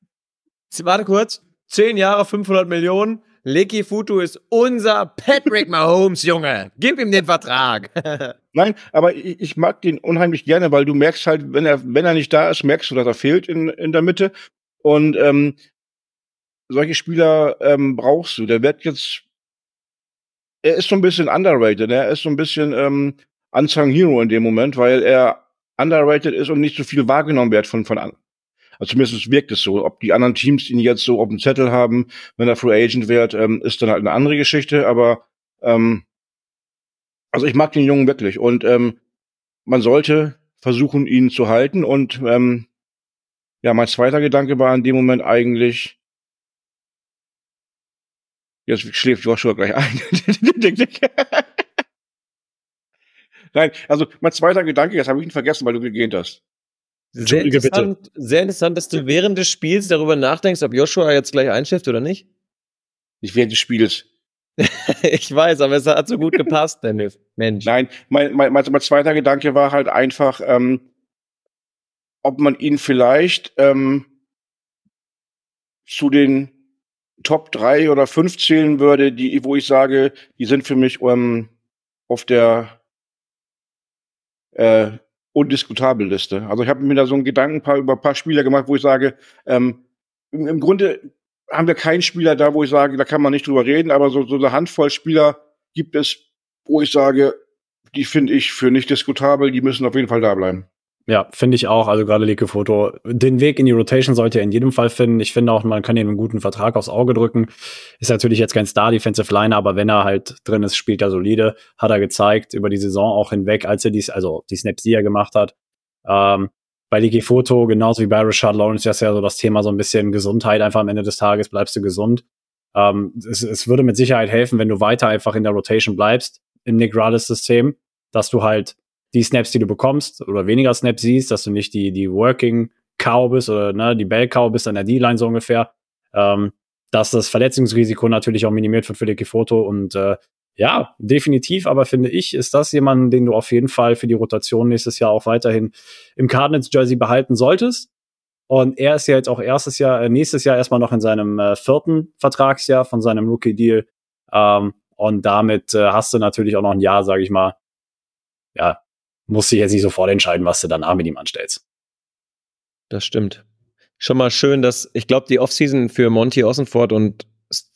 Warte kurz. 10 Jahre, 500 Millionen. Licky Futu ist unser Patrick Mahomes, Junge. Gib ihm den Vertrag. Nein, aber ich, mag den unheimlich gerne, weil du merkst halt, wenn er, wenn er nicht da ist, merkst du, dass er fehlt in, in der Mitte. Und ähm, solche Spieler ähm, brauchst du. Der wird jetzt, er ist so ein bisschen underrated. Ne? Er ist so ein bisschen ähm, unsung Hero in dem Moment, weil er underrated ist und nicht so viel wahrgenommen wird von von. Also zumindest wirkt es so. Ob die anderen Teams ihn jetzt so auf dem Zettel haben, wenn er Free Agent wird, ähm, ist dann halt eine andere Geschichte. Aber ähm, also ich mag den Jungen wirklich und ähm, man sollte versuchen, ihn zu halten. Und ähm, ja, mein zweiter Gedanke war in dem Moment eigentlich, Jetzt schläft Joshua gleich ein. Nein, also mein zweiter Gedanke, jetzt habe ich ihn vergessen, weil du gegähnt hast. Sehr interessant, bitte. sehr interessant, dass du während des Spiels darüber nachdenkst, ob Joshua jetzt gleich einschläft oder nicht. Nicht während des Spiels. ich weiß, aber es hat so gut gepasst, Dennis. Mensch. Nein, mein, mein, mein, mein zweiter Gedanke war halt einfach, ähm, ob man ihn vielleicht ähm, zu den Top 3 oder 5 zählen würde, die, wo ich sage, die sind für mich ähm, auf der äh, undiskutabel Liste. Also ich habe mir da so einen Gedanken paar, über ein paar Spieler gemacht, wo ich sage, ähm, im, im Grunde haben wir keinen Spieler da, wo ich sage, da kann man nicht drüber reden, aber so, so eine Handvoll Spieler gibt es, wo ich sage, die finde ich für nicht diskutabel, die müssen auf jeden Fall da bleiben. Ja, finde ich auch. Also gerade Leke Foto. Den Weg in die Rotation sollte er in jedem Fall finden. Ich finde auch, man kann ihm einen guten Vertrag aufs Auge drücken. Ist natürlich jetzt kein Star-Defensive Liner, aber wenn er halt drin ist, spielt er solide. Hat er gezeigt über die Saison auch hinweg, als er dies, also die Snaps, die er gemacht hat. Ähm, bei Leke Foto, genauso wie bei Richard Lawrence, ist ja so das Thema so ein bisschen Gesundheit. Einfach am Ende des Tages bleibst du gesund. Ähm, es, es würde mit Sicherheit helfen, wenn du weiter einfach in der Rotation bleibst im Nick Rallis-System, dass du halt die Snaps, die du bekommst oder weniger Snaps siehst, dass du nicht die, die Working Cow bist oder ne, die Bell Cow bist an der D-Line so ungefähr, ähm, dass das Verletzungsrisiko natürlich auch minimiert wird für die Foto und äh, ja, definitiv, aber finde ich, ist das jemand, den du auf jeden Fall für die Rotation nächstes Jahr auch weiterhin im Cardinals Jersey behalten solltest. Und er ist ja jetzt auch erstes Jahr, äh, nächstes Jahr erstmal noch in seinem äh, vierten Vertragsjahr von seinem Rookie-Deal. Ähm, und damit äh, hast du natürlich auch noch ein Jahr, sage ich mal. Ja, musst dich jetzt nicht sofort entscheiden, was du danach mit ihm anstellst. Das stimmt. Schon mal schön, dass ich glaube, die Offseason für Monty Ossenford und,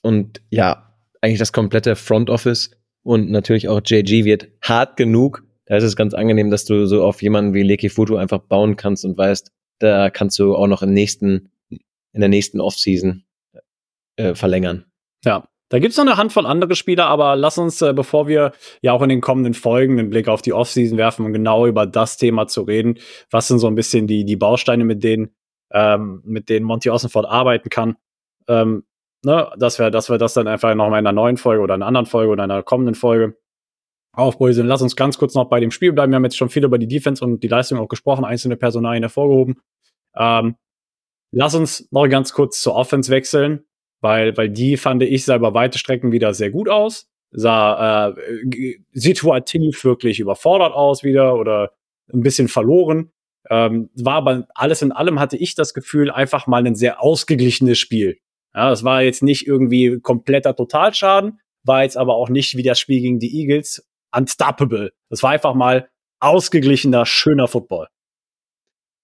und ja, eigentlich das komplette Front Office und natürlich auch JG wird hart genug. Da ist es ganz angenehm, dass du so auf jemanden wie Leki Futu einfach bauen kannst und weißt, da kannst du auch noch im nächsten, in der nächsten Offseason äh, verlängern. Ja, da gibt's noch eine Handvoll andere Spieler, aber lass uns, äh, bevor wir ja auch in den kommenden Folgen einen Blick auf die Offseason werfen, um genau über das Thema zu reden, was sind so ein bisschen die, die Bausteine, mit denen, ähm, mit denen Monty Ossenford arbeiten kann. Ähm, ne, dass wir, dass wir das dann einfach noch mal in einer neuen Folge oder in einer anderen Folge oder in einer kommenden Folge aufbröseln. Lass uns ganz kurz noch bei dem Spiel bleiben. Wir haben jetzt schon viel über die Defense und die Leistung auch gesprochen, einzelne Personalien hervorgehoben. Ähm, lass uns noch ganz kurz zur Offense wechseln, weil, weil die fand ich sah über weite Strecken wieder sehr gut aus. Sah äh, situativ wirklich überfordert aus wieder oder ein bisschen verloren. Ähm, war aber alles in allem hatte ich das Gefühl, einfach mal ein sehr ausgeglichenes Spiel. Ja, das war jetzt nicht irgendwie kompletter Totalschaden, war jetzt aber auch nicht wie das Spiel gegen die Eagles unstoppable. Das war einfach mal ausgeglichener, schöner Football.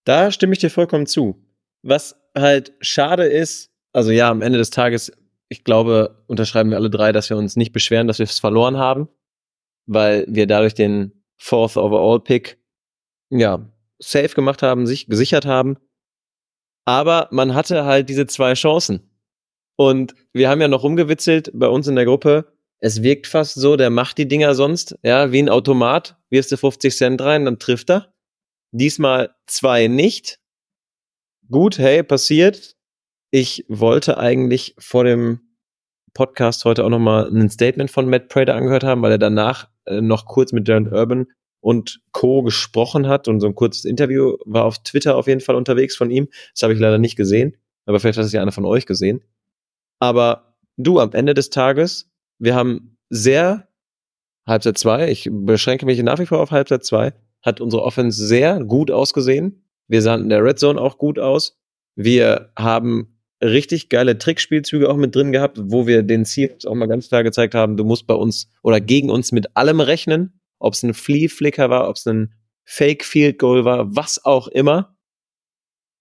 Da stimme ich dir vollkommen zu. Was halt schade ist, also ja, am Ende des Tages, ich glaube, unterschreiben wir alle drei, dass wir uns nicht beschweren, dass wir es verloren haben, weil wir dadurch den Fourth Overall Pick, ja, safe gemacht haben, sich gesichert haben. Aber man hatte halt diese zwei Chancen. Und wir haben ja noch rumgewitzelt bei uns in der Gruppe. Es wirkt fast so, der macht die Dinger sonst, ja, wie ein Automat. Wirfst du 50 Cent rein, dann trifft er. Diesmal zwei nicht. Gut, hey, passiert. Ich wollte eigentlich vor dem Podcast heute auch nochmal ein Statement von Matt Prater angehört haben, weil er danach äh, noch kurz mit Darren Urban und Co. gesprochen hat und so ein kurzes Interview war auf Twitter auf jeden Fall unterwegs von ihm. Das habe ich leider nicht gesehen, aber vielleicht hat es ja einer von euch gesehen. Aber du, am Ende des Tages, wir haben sehr, Halbzeit zwei, ich beschränke mich nach wie vor auf Halbzeit zwei, hat unsere Offense sehr gut ausgesehen. Wir sahen in der Red Zone auch gut aus. Wir haben richtig geile Trickspielzüge auch mit drin gehabt, wo wir den Seahawks auch mal ganz klar gezeigt haben, du musst bei uns oder gegen uns mit allem rechnen, ob es ein Flea-Flicker war, ob es ein Fake-Field-Goal war, was auch immer.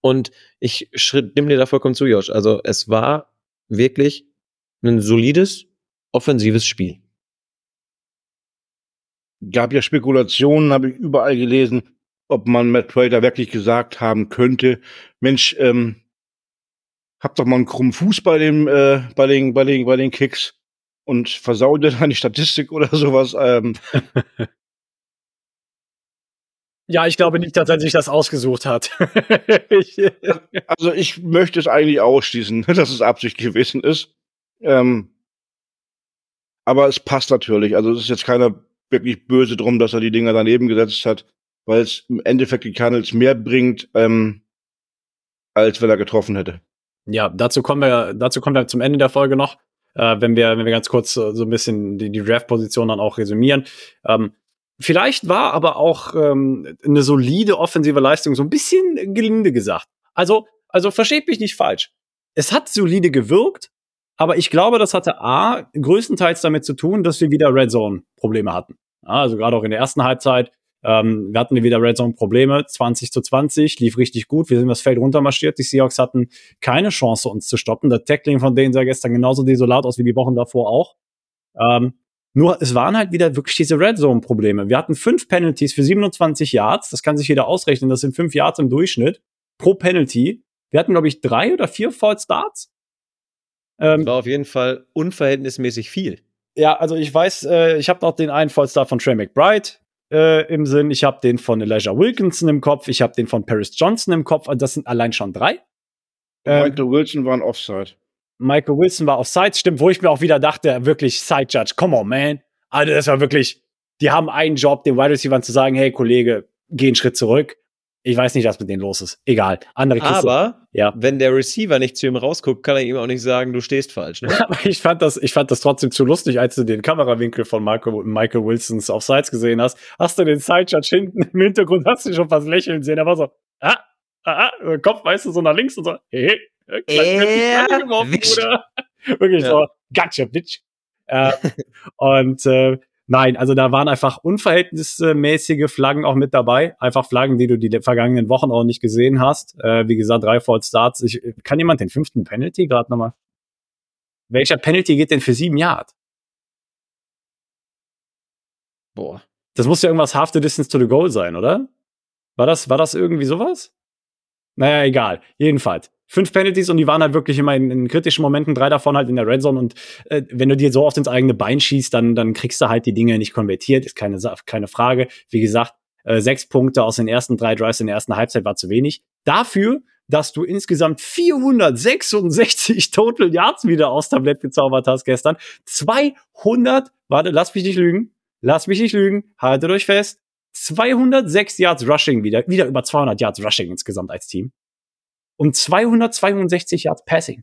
Und ich stimme dir da vollkommen zu, Josh. Also es war wirklich ein solides, offensives Spiel. Gab ja Spekulationen, habe ich überall gelesen, ob man Matt Prater wirklich gesagt haben könnte, Mensch, ähm, hab doch mal einen krummen Fuß bei dem, äh, bei den, bei den, bei den Kicks und versaut dann die Statistik oder sowas. Ähm. Ja, ich glaube nicht, dass er sich das ausgesucht hat. also ich möchte es eigentlich ausschließen, dass es Absicht gewesen ist. Ähm, aber es passt natürlich. Also es ist jetzt keiner wirklich böse drum, dass er die Dinger daneben gesetzt hat, weil es im Endeffekt die Cardinals mehr bringt, ähm, als wenn er getroffen hätte. Ja, dazu kommen wir, dazu kommen wir zum Ende der Folge noch, äh, wenn wir, wenn wir ganz kurz so ein bisschen die, die Draft-Position dann auch resümieren. Ähm, Vielleicht war aber auch ähm, eine solide offensive Leistung so ein bisschen gelinde gesagt. Also, also versteht mich nicht falsch. Es hat solide gewirkt, aber ich glaube, das hatte A größtenteils damit zu tun, dass wir wieder Red Zone Probleme hatten. Also gerade auch in der ersten Halbzeit. Ähm, wir hatten wieder Red Zone Probleme. 20 zu 20 lief richtig gut. Wir sind das Feld runtermarschiert. Die Seahawks hatten keine Chance, uns zu stoppen. Der Tackling von denen sah gestern genauso desolat aus wie die Wochen davor auch. Ähm, nur es waren halt wieder wirklich diese Red Zone Probleme. Wir hatten fünf Penalties für 27 Yards. Das kann sich jeder ausrechnen. Das sind fünf Yards im Durchschnitt pro Penalty. Wir hatten, glaube ich, drei oder vier Fall Starts. Ähm, das war auf jeden Fall unverhältnismäßig viel. Ja, also ich weiß, äh, ich habe noch den einen Fallstart von Trey McBride äh, im Sinn. Ich habe den von Elijah Wilkinson im Kopf. Ich habe den von Paris Johnson im Kopf. Also das sind allein schon drei. Ähm, Michael Wilson war ein Offside. Michael Wilson war auf Sides, stimmt, wo ich mir auch wieder dachte, wirklich Side Judge, come on, man. Also das war wirklich, die haben einen Job, den Wide Receiver zu sagen, hey Kollege, geh einen Schritt zurück. Ich weiß nicht, was mit denen los ist. Egal. Andere Kiste. Aber ja. wenn der Receiver nicht zu ihm rausguckt, kann er ihm auch nicht sagen, du stehst falsch. Ne? Aber ich fand das, ich fand das trotzdem zu lustig, als du den Kamerawinkel von Michael, Michael Wilsons auf Sides gesehen hast. Hast du den Sidejudge hinten im Hintergrund, hast du schon fast lächeln sehen. Er war so, ah, ah, ah, Kopf, weißt du, so nach links und so, hey, hey, Äh. Wirklich Ja. so, gotcha, bitch. Äh, und äh, nein, also da waren einfach unverhältnismäßige Flaggen auch mit dabei. Einfach Flaggen, die du die vergangenen Wochen auch nicht gesehen hast. Äh, wie gesagt, drei False Starts. Ich, kann jemand den fünften Penalty gerade nochmal? Welcher Penalty geht denn für sieben Yard? Boah. Das muss ja irgendwas half the distance to the goal sein, oder? War das, war das irgendwie sowas? Naja, egal. Jedenfalls. Fünf Penalties und die waren halt wirklich immer in, in kritischen Momenten, drei davon halt in der Red Zone und äh, wenn du dir so oft ins eigene Bein schießt, dann, dann kriegst du halt die Dinge nicht konvertiert, ist keine, keine Frage. Wie gesagt, äh, sechs Punkte aus den ersten drei Drives in der ersten Halbzeit war zu wenig. Dafür, dass du insgesamt 466 Total Yards wieder aus Tablett gezaubert hast gestern. 200, warte, lass mich nicht lügen, lass mich nicht lügen, haltet euch fest, 206 Yards Rushing wieder, wieder über 200 Yards Rushing insgesamt als Team. Und 262 Yards Passing.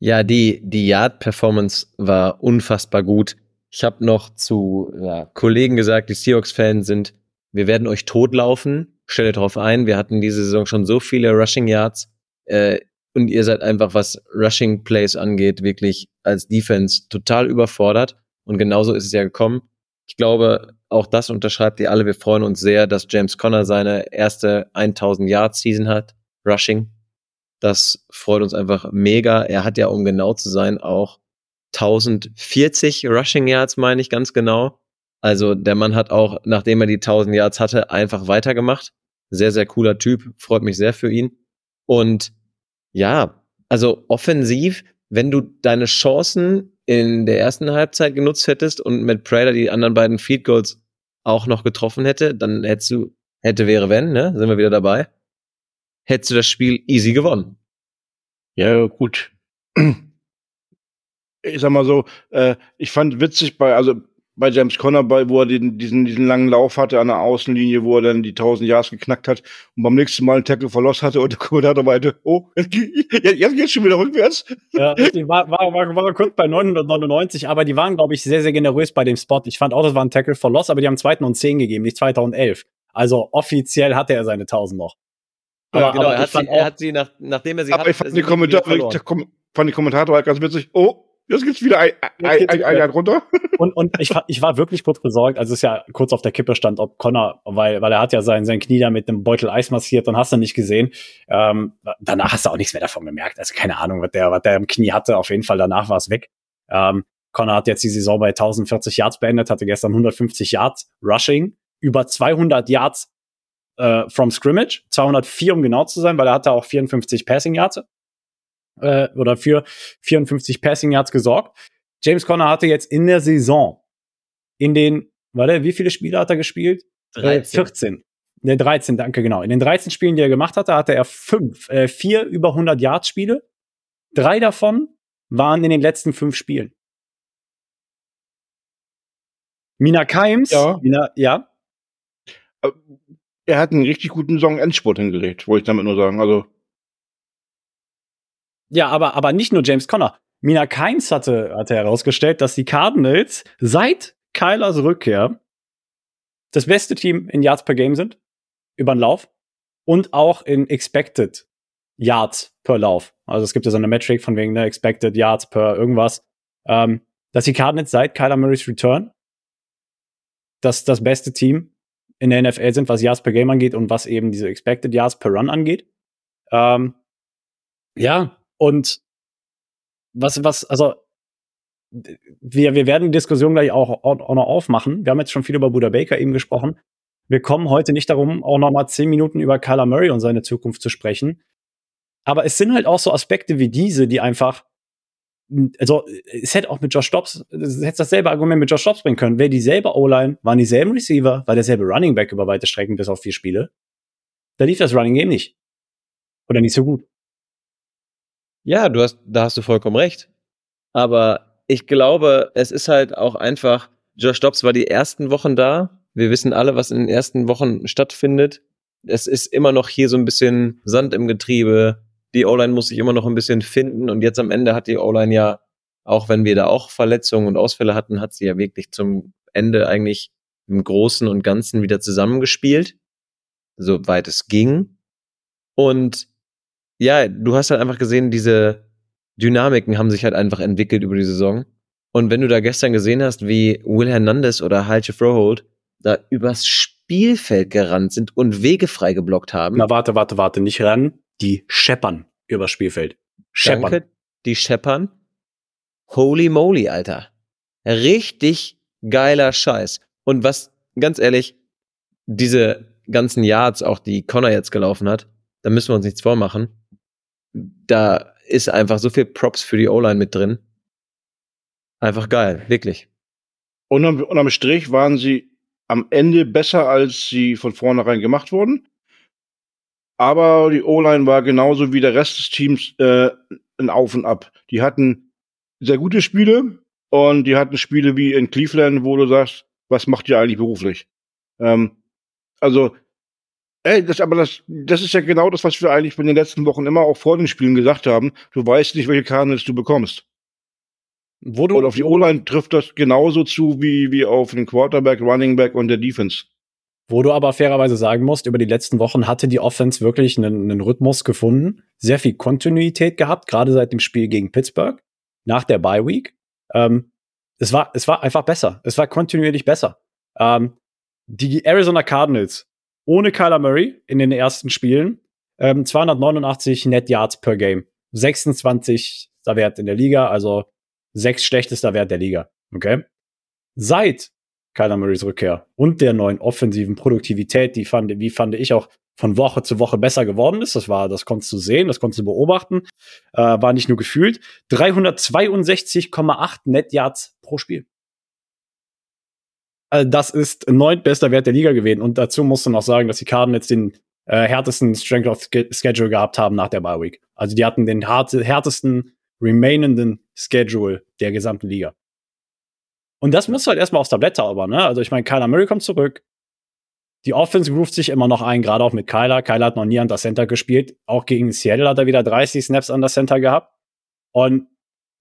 Ja, die, die Yard-Performance war unfassbar gut. Ich habe noch zu ja, Kollegen gesagt, die Seahawks-Fans sind, wir werden euch totlaufen. Stellt drauf ein, wir hatten diese Saison schon so viele Rushing Yards äh, und ihr seid einfach, was Rushing Plays angeht, wirklich als Defense total überfordert. Und genauso ist es ja gekommen. Ich glaube, auch das unterschreibt ihr alle. Wir freuen uns sehr, dass James Conner seine erste 1000 Yard Season hat, Rushing. Das freut uns einfach mega. Er hat ja, um genau zu sein, auch 1040 Rushing Yards, meine ich ganz genau. Also der Mann hat auch, nachdem er die 1000 Yards hatte, einfach weitergemacht. Sehr, sehr cooler Typ. Freut mich sehr für ihn. Und ja, also offensiv, wenn du deine Chancen in der ersten Halbzeit genutzt hättest und mit Prater die anderen beiden Feed Goals auch noch getroffen hätte, dann hättest du, hätte wäre wenn, ne, sind wir wieder dabei, hättest du das Spiel easy gewonnen. Ja, gut. Ich sag mal so, äh, ich fand witzig bei, also bei James Conner, bei, wo er den, diesen, diesen langen Lauf hatte an der Außenlinie, wo er dann die 1000 Yards geknackt hat und beim nächsten Mal einen Tackle verlost hatte und der Kommentator meinte, oh, jetzt, geht- jetzt, jetzt geht's schon wieder rückwärts. Ja, die war, war, war, war kurz bei 999, aber die waren, glaube ich, sehr, sehr generös bei dem Spot. Ich fand auch, das war ein Tackle for Loss, aber die haben zweiten und 10 gegeben, nicht 2011. Also offiziell hatte er seine 1000 noch. Ja, Aber, genau, aber er ich hat, sie, er auch, hat sie, nach, nachdem er sie Aber hat, ich fand sie die wieder Kommentar, verloren. der Kom fand die Kommentator halt ganz witzig, oh, jetzt geht's wieder ein, ein, ein, ein, ein, runter. und, und ich, war- ich war wirklich kurz besorgt, als es ja kurz auf der Kippe stand, ob Connor, weil, weil er hat ja sein, sein Knie da mit einem Beutel Eis massiert und hast du nicht gesehen. Ähm, danach hast du auch nichts mehr davon gemerkt. Also keine Ahnung, was der, was der im Knie hatte. Auf jeden Fall danach war es weg. Ähm, Connor hat jetzt die Saison bei 1040 Yards beendet, hatte gestern 150 Yards Rushing, über 200 Yards äh, from Scrimmage, 204 um genau zu sein, weil er hatte auch 54 Passing Yards äh, oder für 54 Passing Yards gesorgt. James Conner hatte jetzt in der Saison in den, warte, wie viele Spiele hat er gespielt? Äh, 13. 14. Ne, 13, danke, genau. In den 13 Spielen, die er gemacht hatte, hatte er fünf, äh, vier über 100 Yards Spiele. Drei davon waren in den letzten fünf Spielen. Mina Keims, Ja. Mina, ja, Er hat einen richtig guten Song-Endspurt hingelegt, wollte ich damit nur sagen. Also, Ja, aber, aber nicht nur James Conner. Mina Keins hatte, hatte herausgestellt, dass die Cardinals seit Kylers Rückkehr das beste Team in Yards per Game sind, über den Lauf, und auch in Expected Yards per Lauf. Also es gibt ja so eine Metric von wegen ne, Expected Yards per irgendwas, ähm, dass die Cardinals seit Kyler Murrays Return das, das beste Team in der NFL sind, was Yards per Game angeht und was eben diese Expected Yards per Run angeht. Ähm, ja, und was, was, also, wir, wir werden die Diskussion gleich auch, auch noch aufmachen. Wir haben jetzt schon viel über Buda Baker eben gesprochen. Wir kommen heute nicht darum, auch noch mal zehn Minuten über Kyler Murray und seine Zukunft zu sprechen. Aber es sind halt auch so Aspekte wie diese, die einfach, also, es hätte auch mit Josh Dobbs, es hätte dasselbe Argument mit Josh Dobbs bringen können. Wäre dieselbe O-Line, waren dieselben Receiver, war derselbe Running Back über weite Strecken bis auf vier Spiele. Da lief das Running Game nicht. Oder nicht so gut. Ja, du hast, da hast du vollkommen recht. Aber ich glaube, es ist halt auch einfach, Josh Dobbs war die ersten Wochen da, Wir wissen alle, was in den ersten Wochen stattfindet. Es ist immer noch hier so ein bisschen Sand im Getriebe. Die O-Line muss sich immer noch ein bisschen finden. Und jetzt am Ende hat die O-Line ja, auch wenn wir da auch Verletzungen und Ausfälle hatten, hat sie ja wirklich zum Ende eigentlich im Großen und Ganzen wieder zusammengespielt. Soweit es ging. Und ja, du hast halt einfach gesehen, diese Dynamiken haben sich halt einfach entwickelt über die Saison. Und wenn du da gestern gesehen hast, wie Will Hernandez oder Halche Frohold da übers Spielfeld gerannt sind und Wege frei geblockt haben. Na, warte, warte, warte, nicht rennen, die scheppern übers Spielfeld. Scheppern. Danke, die scheppern. Holy moly, Alter. Richtig geiler Scheiß. Und was, ganz ehrlich, diese ganzen Yards, auch die Connor jetzt gelaufen hat, da müssen wir uns nichts vormachen. Da ist einfach so viel Props für die O-Line mit drin. Einfach geil, wirklich. Und am, Strich waren sie am Ende besser, als sie von vornherein gemacht wurden. Aber die O-Line war genauso wie der Rest des Teams äh, ein Auf und Ab. Die hatten sehr gute Spiele und die hatten Spiele wie in Cleveland, wo du sagst, was macht ihr eigentlich beruflich? Ähm, also, ey, das, aber das, das ist ja genau das, was wir eigentlich in den letzten Wochen immer auch vor den Spielen gesagt haben. Du weißt nicht, welche Cardinals du bekommst. Wo du, Und auf die O-Line trifft das genauso zu wie, wie auf den Quarterback, Running Back und der Defense. Wo du aber fairerweise sagen musst, über die letzten Wochen hatte die Offense wirklich einen, einen Rhythmus gefunden, sehr viel Kontinuität gehabt, gerade seit dem Spiel gegen Pittsburgh, nach der Bye Week. Ähm, es, war, es war einfach besser. Es war kontinuierlich besser. Ähm, die Arizona Cardinals ohne Kyler Murray in den ersten Spielen, ähm, 289 Net Yards per Game, 26. Wert in der Liga, also sechs schlechtester Wert der Liga. Okay? Seit Kyler Murrays Rückkehr und der neuen offensiven Produktivität, die fand, wie fand ich auch von Woche zu Woche besser geworden ist. Das war, das konntest du sehen, das konntest du beobachten. Äh, war nicht nur gefühlt. 362,8 Net Yards pro Spiel. Also das ist neuntbester Wert der Liga gewesen. Und dazu musst du noch sagen, dass die Cardinals den äh, härtesten Strength of Schedule gehabt haben nach der Bye Week. Also die hatten den härtesten remainenden Schedule der gesamten Liga. Und das muss halt erstmal aufs Tablett zaubern, ne? Also ich meine, Kyler Murray kommt zurück. Die Offense groovt sich immer noch ein, gerade auch mit Kyler. Kyler hat noch nie an der Center gespielt. Auch gegen Seattle hat er wieder 30 Snaps an der Center gehabt. Und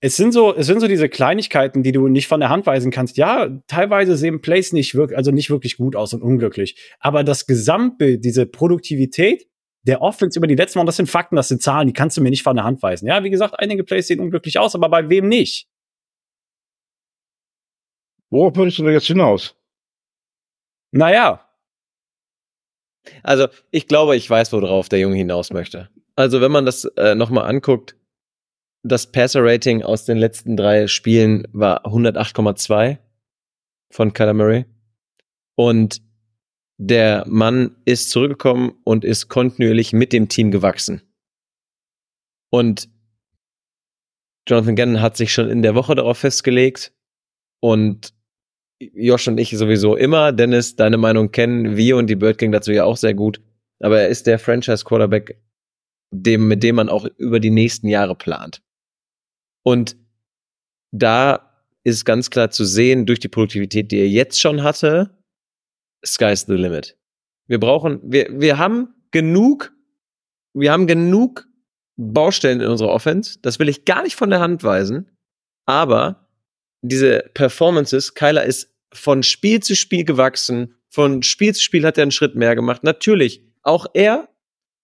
es sind so, es sind so diese Kleinigkeiten, die du nicht von der Hand weisen kannst. Ja, teilweise sehen Plays nicht wirklich, also nicht wirklich gut aus und unglücklich. Aber das Gesamtbild, diese Produktivität der Offense über die letzten Wochen, das sind Fakten, das sind Zahlen, die kannst du mir nicht von der Hand weisen. Ja, wie gesagt, einige Plays sehen unglücklich aus, aber bei wem nicht? Worauf würdest du denn jetzt hinaus? Naja, Also, ich glaube, ich weiß, worauf der Junge hinaus möchte. Also, wenn man das äh, nochmal anguckt, das Passer-Rating aus den letzten drei Spielen war 108,2 von Kyler Murray. Und der Mann ist zurückgekommen und ist kontinuierlich mit dem Team gewachsen. Und Jonathan Gannon hat sich schon in der Woche darauf festgelegt und Josh und ich sowieso immer. Dennis, deine Meinung kennen wir und die Bird Gang dazu ja auch sehr gut. Aber er ist der Franchise-Quarterback, dem, mit dem man auch über die nächsten Jahre plant. Und da ist ganz klar zu sehen, durch die Produktivität, die er jetzt schon hatte, sky's the limit. Wir brauchen, wir, wir haben genug, wir haben genug Baustellen in unserer Offense. Das will ich gar nicht von der Hand weisen. Aber diese Performances, Kyler ist von Spiel zu Spiel gewachsen. Von Spiel zu Spiel hat er einen Schritt mehr gemacht. Natürlich, auch er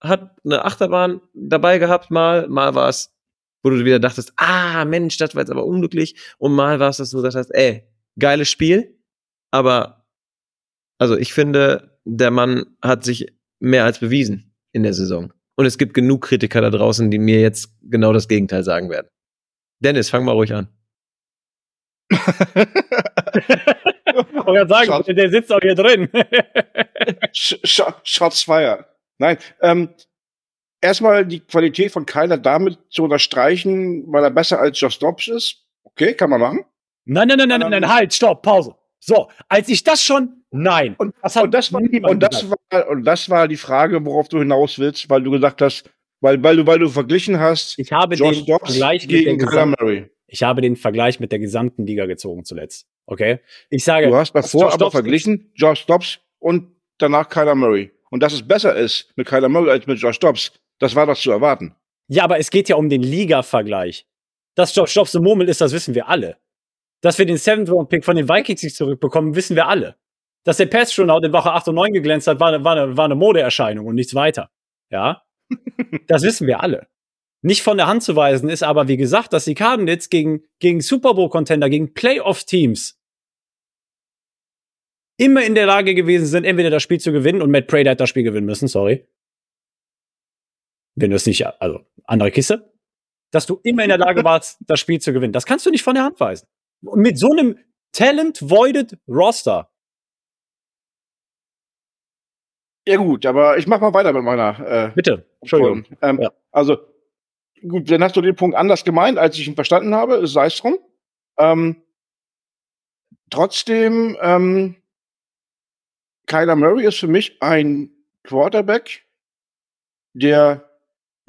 hat eine Achterbahn dabei gehabt mal. Mal war es, wo du wieder dachtest, ah, Mensch, das war jetzt aber unglücklich. Und mal war es, dass du gesagt hast, ey, geiles Spiel. Aber, also ich finde, der Mann hat sich mehr als bewiesen in der Saison. Und es gibt genug Kritiker da draußen, die mir jetzt genau das Gegenteil sagen werden. Dennis, fang mal ruhig an. ich wollte sagen, Schatz. der sitzt auch hier drin. Sch Sch Shots fire. Nein, ähm, erstmal die Qualität von Kyler damit zu unterstreichen, weil er besser als Josh Dobbs ist. Okay, kann man machen. nein, nein, nein, nein, nein, nein, halt, stopp, Pause. So, als ich das schon, nein. Und, das und das war, und das war, und das war die Frage, worauf du hinaus willst, weil du gesagt hast, weil, weil du, weil du verglichen hast, Ich habe Josh den Dobbs Vergleich gegen Kyler Murray. Ich habe den Vergleich mit der gesamten Liga gezogen zuletzt. Okay? Ich sage. Du hast davor Josh aber Dobbs- verglichen Josh Dobbs und danach Kyler Murray. Und dass es besser ist mit Kyler Murray als mit Josh Dobbs, das war doch zu erwarten. Ja, aber es geht ja um den Liga-Vergleich. Dass Josh Dobbs ein Murmel ist, das wissen wir alle. Dass wir den Seventh-Round-Pick von den Vikings nicht zurückbekommen, wissen wir alle. Dass der Pass-Astronaut in Woche 8 und 9 geglänzt hat, war eine, war eine, war eine Modeerscheinung und nichts weiter. Ja? das wissen wir alle. Nicht von der Hand zu weisen ist aber, wie gesagt, dass die Cardinals gegen, gegen Super Bowl-Contender, gegen Playoff-Teams immer in der Lage gewesen sind, entweder das Spiel zu gewinnen und Matt Prater hat das Spiel gewinnen müssen, sorry. Wenn du es nicht, also andere Kiste, dass du immer in der Lage warst, das Spiel zu gewinnen. Das kannst du nicht von der Hand weisen. Und mit so einem Talent-Voided Roster. Ja gut, aber ich mach mal weiter mit meiner äh, Bitte. Entschuldigung. Ähm, Ja. Also, gut, dann hast du den Punkt anders gemeint, als ich ihn verstanden habe, sei es drum. Ähm, trotzdem, ähm, Kyler Murray ist für mich ein Quarterback, der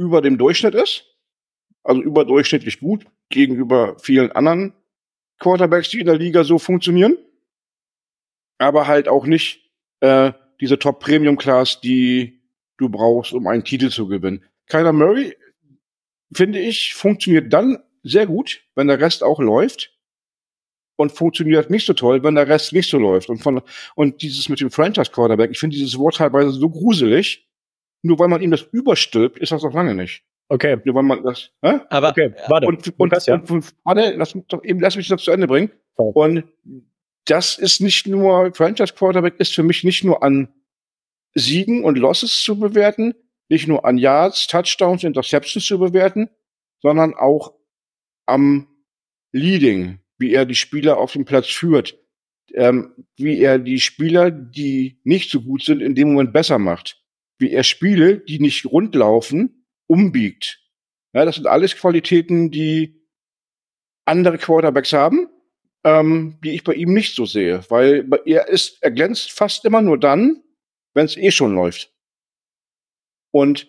über dem Durchschnitt ist. Also überdurchschnittlich gut gegenüber vielen anderen Quarterbacks, die in der Liga so funktionieren. Aber halt auch nicht äh, diese Top-Premium-Class, die du brauchst, um einen Titel zu gewinnen. Kyler Murray, finde ich, funktioniert dann sehr gut, wenn der Rest auch läuft. Und funktioniert nicht so toll, wenn der Rest nicht so läuft. Und, von, und dieses mit dem Franchise-Quarterback, ich finde dieses Wort teilweise so gruselig. Nur weil man ihm das überstülpt, ist das noch lange nicht. Okay. Nur weil man das. Hä? Aber Okay, warte. Und, und, Lukas, ja? und, und warte, lass mich doch eben, lass mich das zu Ende bringen. Sorry. Und das ist nicht nur, Franchise Quarterback ist für mich nicht nur an Siegen und Losses zu bewerten, nicht nur an Yards, Touchdowns, Interceptions zu bewerten, sondern auch am Leading, wie er die Spieler auf dem Platz führt, ähm, wie er die Spieler, die nicht so gut sind, in dem Moment besser macht, wie er Spiele, die nicht rund laufen, umbiegt. Ja, das sind alles Qualitäten, die andere Quarterbacks haben, ähm, die ich bei ihm nicht so sehe, weil er ist, er glänzt fast immer nur dann, wenn es eh schon läuft. Und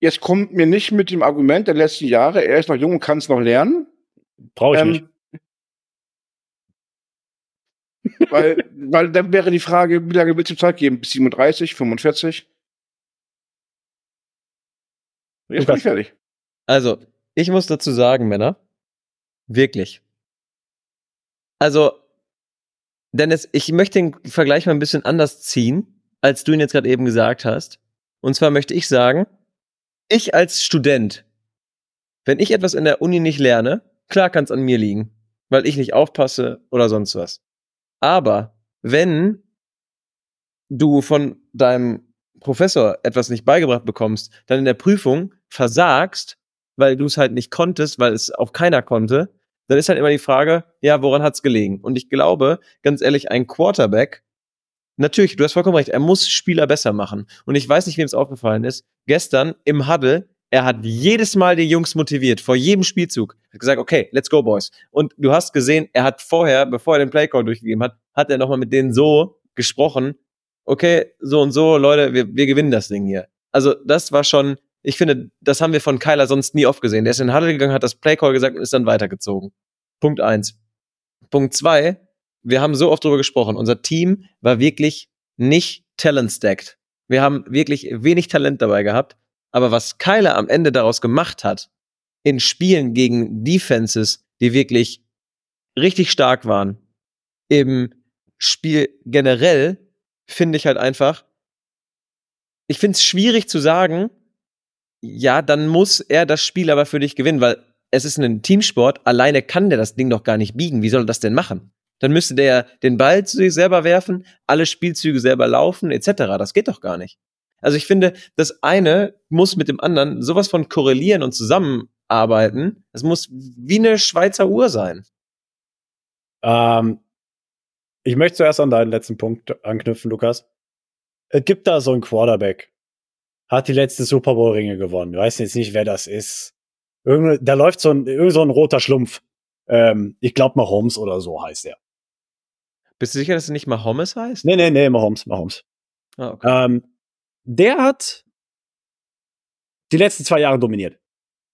jetzt kommt mir nicht mit dem Argument der letzten Jahre, er ist noch jung und kann es noch lernen. Brauche ich nicht. Weil, weil dann wäre die Frage, wie lange willst du Zeit geben? Bis 37, 45? Jetzt bin ich fertig. Also, ich muss dazu sagen, Männer, wirklich. Also, Dennis, ich möchte den Vergleich mal ein bisschen anders ziehen, als du ihn jetzt gerade eben gesagt hast. Und zwar möchte ich sagen, ich als Student, wenn ich etwas in der Uni nicht lerne, klar kann es an mir liegen, weil ich nicht aufpasse oder sonst was. Aber wenn du von deinem Professor etwas nicht beigebracht bekommst, dann in der Prüfung versagst, weil du es halt nicht konntest, weil es auch keiner konnte, dann ist halt immer die Frage, ja, woran hat's gelegen? Und ich glaube, ganz ehrlich, ein Quarterback, natürlich, du hast vollkommen recht, er muss Spieler besser machen. Und ich weiß nicht, wem es aufgefallen ist. Gestern im Huddle, er hat jedes Mal die Jungs motiviert, vor jedem Spielzug. Hat gesagt, okay, let's go, Boys. Und du hast gesehen, er hat vorher, bevor er den Playcall durchgegeben hat, hat er nochmal mit denen so gesprochen, okay, so und so, Leute, wir, wir gewinnen das Ding hier. Also das war schon, ich finde, das haben wir von Kyler sonst nie oft gesehen. Der ist in den Huddle gegangen, hat das Playcall gesagt und ist dann weitergezogen. Punkt eins. Punkt zwei, wir haben so oft drüber gesprochen. Unser Team war wirklich nicht talent-stacked. Wir haben wirklich wenig Talent dabei gehabt. Aber was Kyler am Ende daraus gemacht hat, in Spielen gegen Defenses, die wirklich richtig stark waren, im Spiel generell, finde ich halt einfach, ich finde es schwierig zu sagen, ja, dann muss er das Spiel aber für dich gewinnen, weil es ist ein Teamsport, alleine kann der das Ding doch gar nicht biegen. Wie soll er das denn machen? Dann müsste der den Ball zu sich selber werfen, alle Spielzüge selber laufen, etc. Das geht doch gar nicht. Also ich finde, das eine muss mit dem anderen sowas von korrelieren und zusammenarbeiten. Es muss wie eine Schweizer Uhr sein. Ähm, ich möchte zuerst an deinen letzten Punkt anknüpfen, Lukas. Es gibt da so einen Quarterback. Hat die letzte Super Bowl-Ringe gewonnen. Ich weiß jetzt nicht, wer das ist. Irgende, da läuft so ein, irgend so ein roter Schlumpf. Ähm, ich glaube Mahomes oder so heißt er. Bist du sicher, dass es nicht Mahomes heißt? Nee, nee, nee, Mahomes, Mahomes. Ah, okay. Ähm, der hat die letzten zwei Jahre dominiert.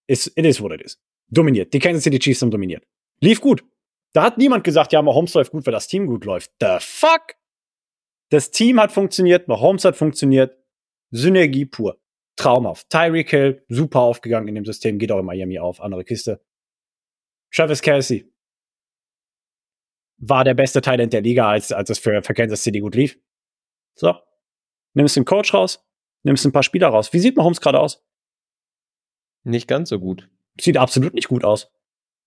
It is what it is. Dominiert. Die Kansas City Chiefs haben dominiert. Lief gut. Da hat niemand gesagt, ja, Mahomes läuft gut, weil das Team gut läuft. The fuck? Das Team hat funktioniert, Mahomes hat funktioniert. Synergie pur. Traumhaft. Tyreek Hill, super aufgegangen in dem System, geht auch in Miami auf, andere Kiste. Travis Kelsey war der beste Talent der Liga, als, als es für, für Kansas City gut lief. So. Nimmst den Coach raus, nimmst ein paar Spieler raus. Wie sieht Mahomes gerade aus? Nicht ganz so gut. Sieht absolut nicht gut aus.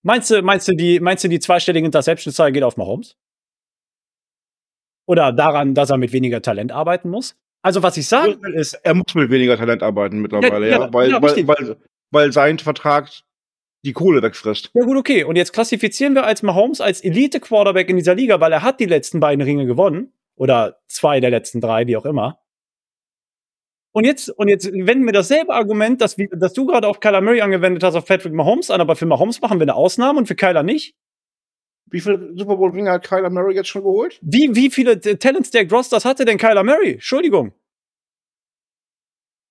Meinst du, meinst du, die, meinst du, die zweistellige Interception-Zahl geht auf Mahomes? Oder daran, dass er mit weniger Talent arbeiten muss? Also, was ich sagen will, ist. Er muss mit weniger Talent arbeiten mittlerweile, Ja, ja, ja, weil, ja, weil, richtig. weil, weil sein Vertrag die Kohle wegfrisst. Ja gut, okay. Und jetzt klassifizieren wir als Mahomes als Elite-Quarterback in dieser Liga, weil er hat die letzten beiden Ringe gewonnen. Oder zwei der letzten drei, wie auch immer. Und jetzt, und jetzt wenden wir dasselbe Argument, das, wie- das du gerade auf Kyler Murray angewendet hast, auf Patrick Mahomes an, aber für Mahomes machen wir eine Ausnahme und für Kyler nicht. Wie viele Super Bowl-Ringe hat Kyler Murray jetzt schon geholt? Wie, wie viele T- Talent Stack Rosters hatte denn Kyler Murray? Entschuldigung.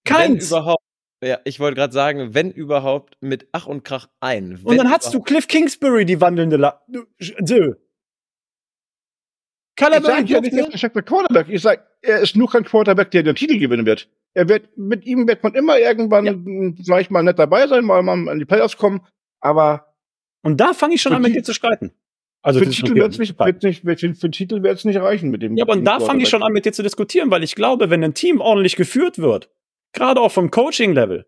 Wenn Keins. überhaupt. Ja, ich wollte gerade sagen, wenn überhaupt mit Ach und Krach ein. Und dann hast du Cliff Kingsbury, die wandelnde La Dö. Kyler Ich Murray sage ja nicht, er ist ein Quarterback. Ich sage, er ist nur kein Quarterback, der den Titel gewinnen wird. Er wird, mit ihm wird man immer irgendwann Ja. vielleicht mal nett dabei sein, mal, mal an die Playoffs kommen, aber Und da fange ich schon an, mit dir zu streiten. Also für den Titel wird's nicht, wird's nicht, wird, für, für Titel wird es nicht reichen mit dem. Ja, aber dem da fange ich schon an, mit dir zu diskutieren, weil ich glaube, wenn ein Team ordentlich geführt wird, gerade auch vom Coaching-Level,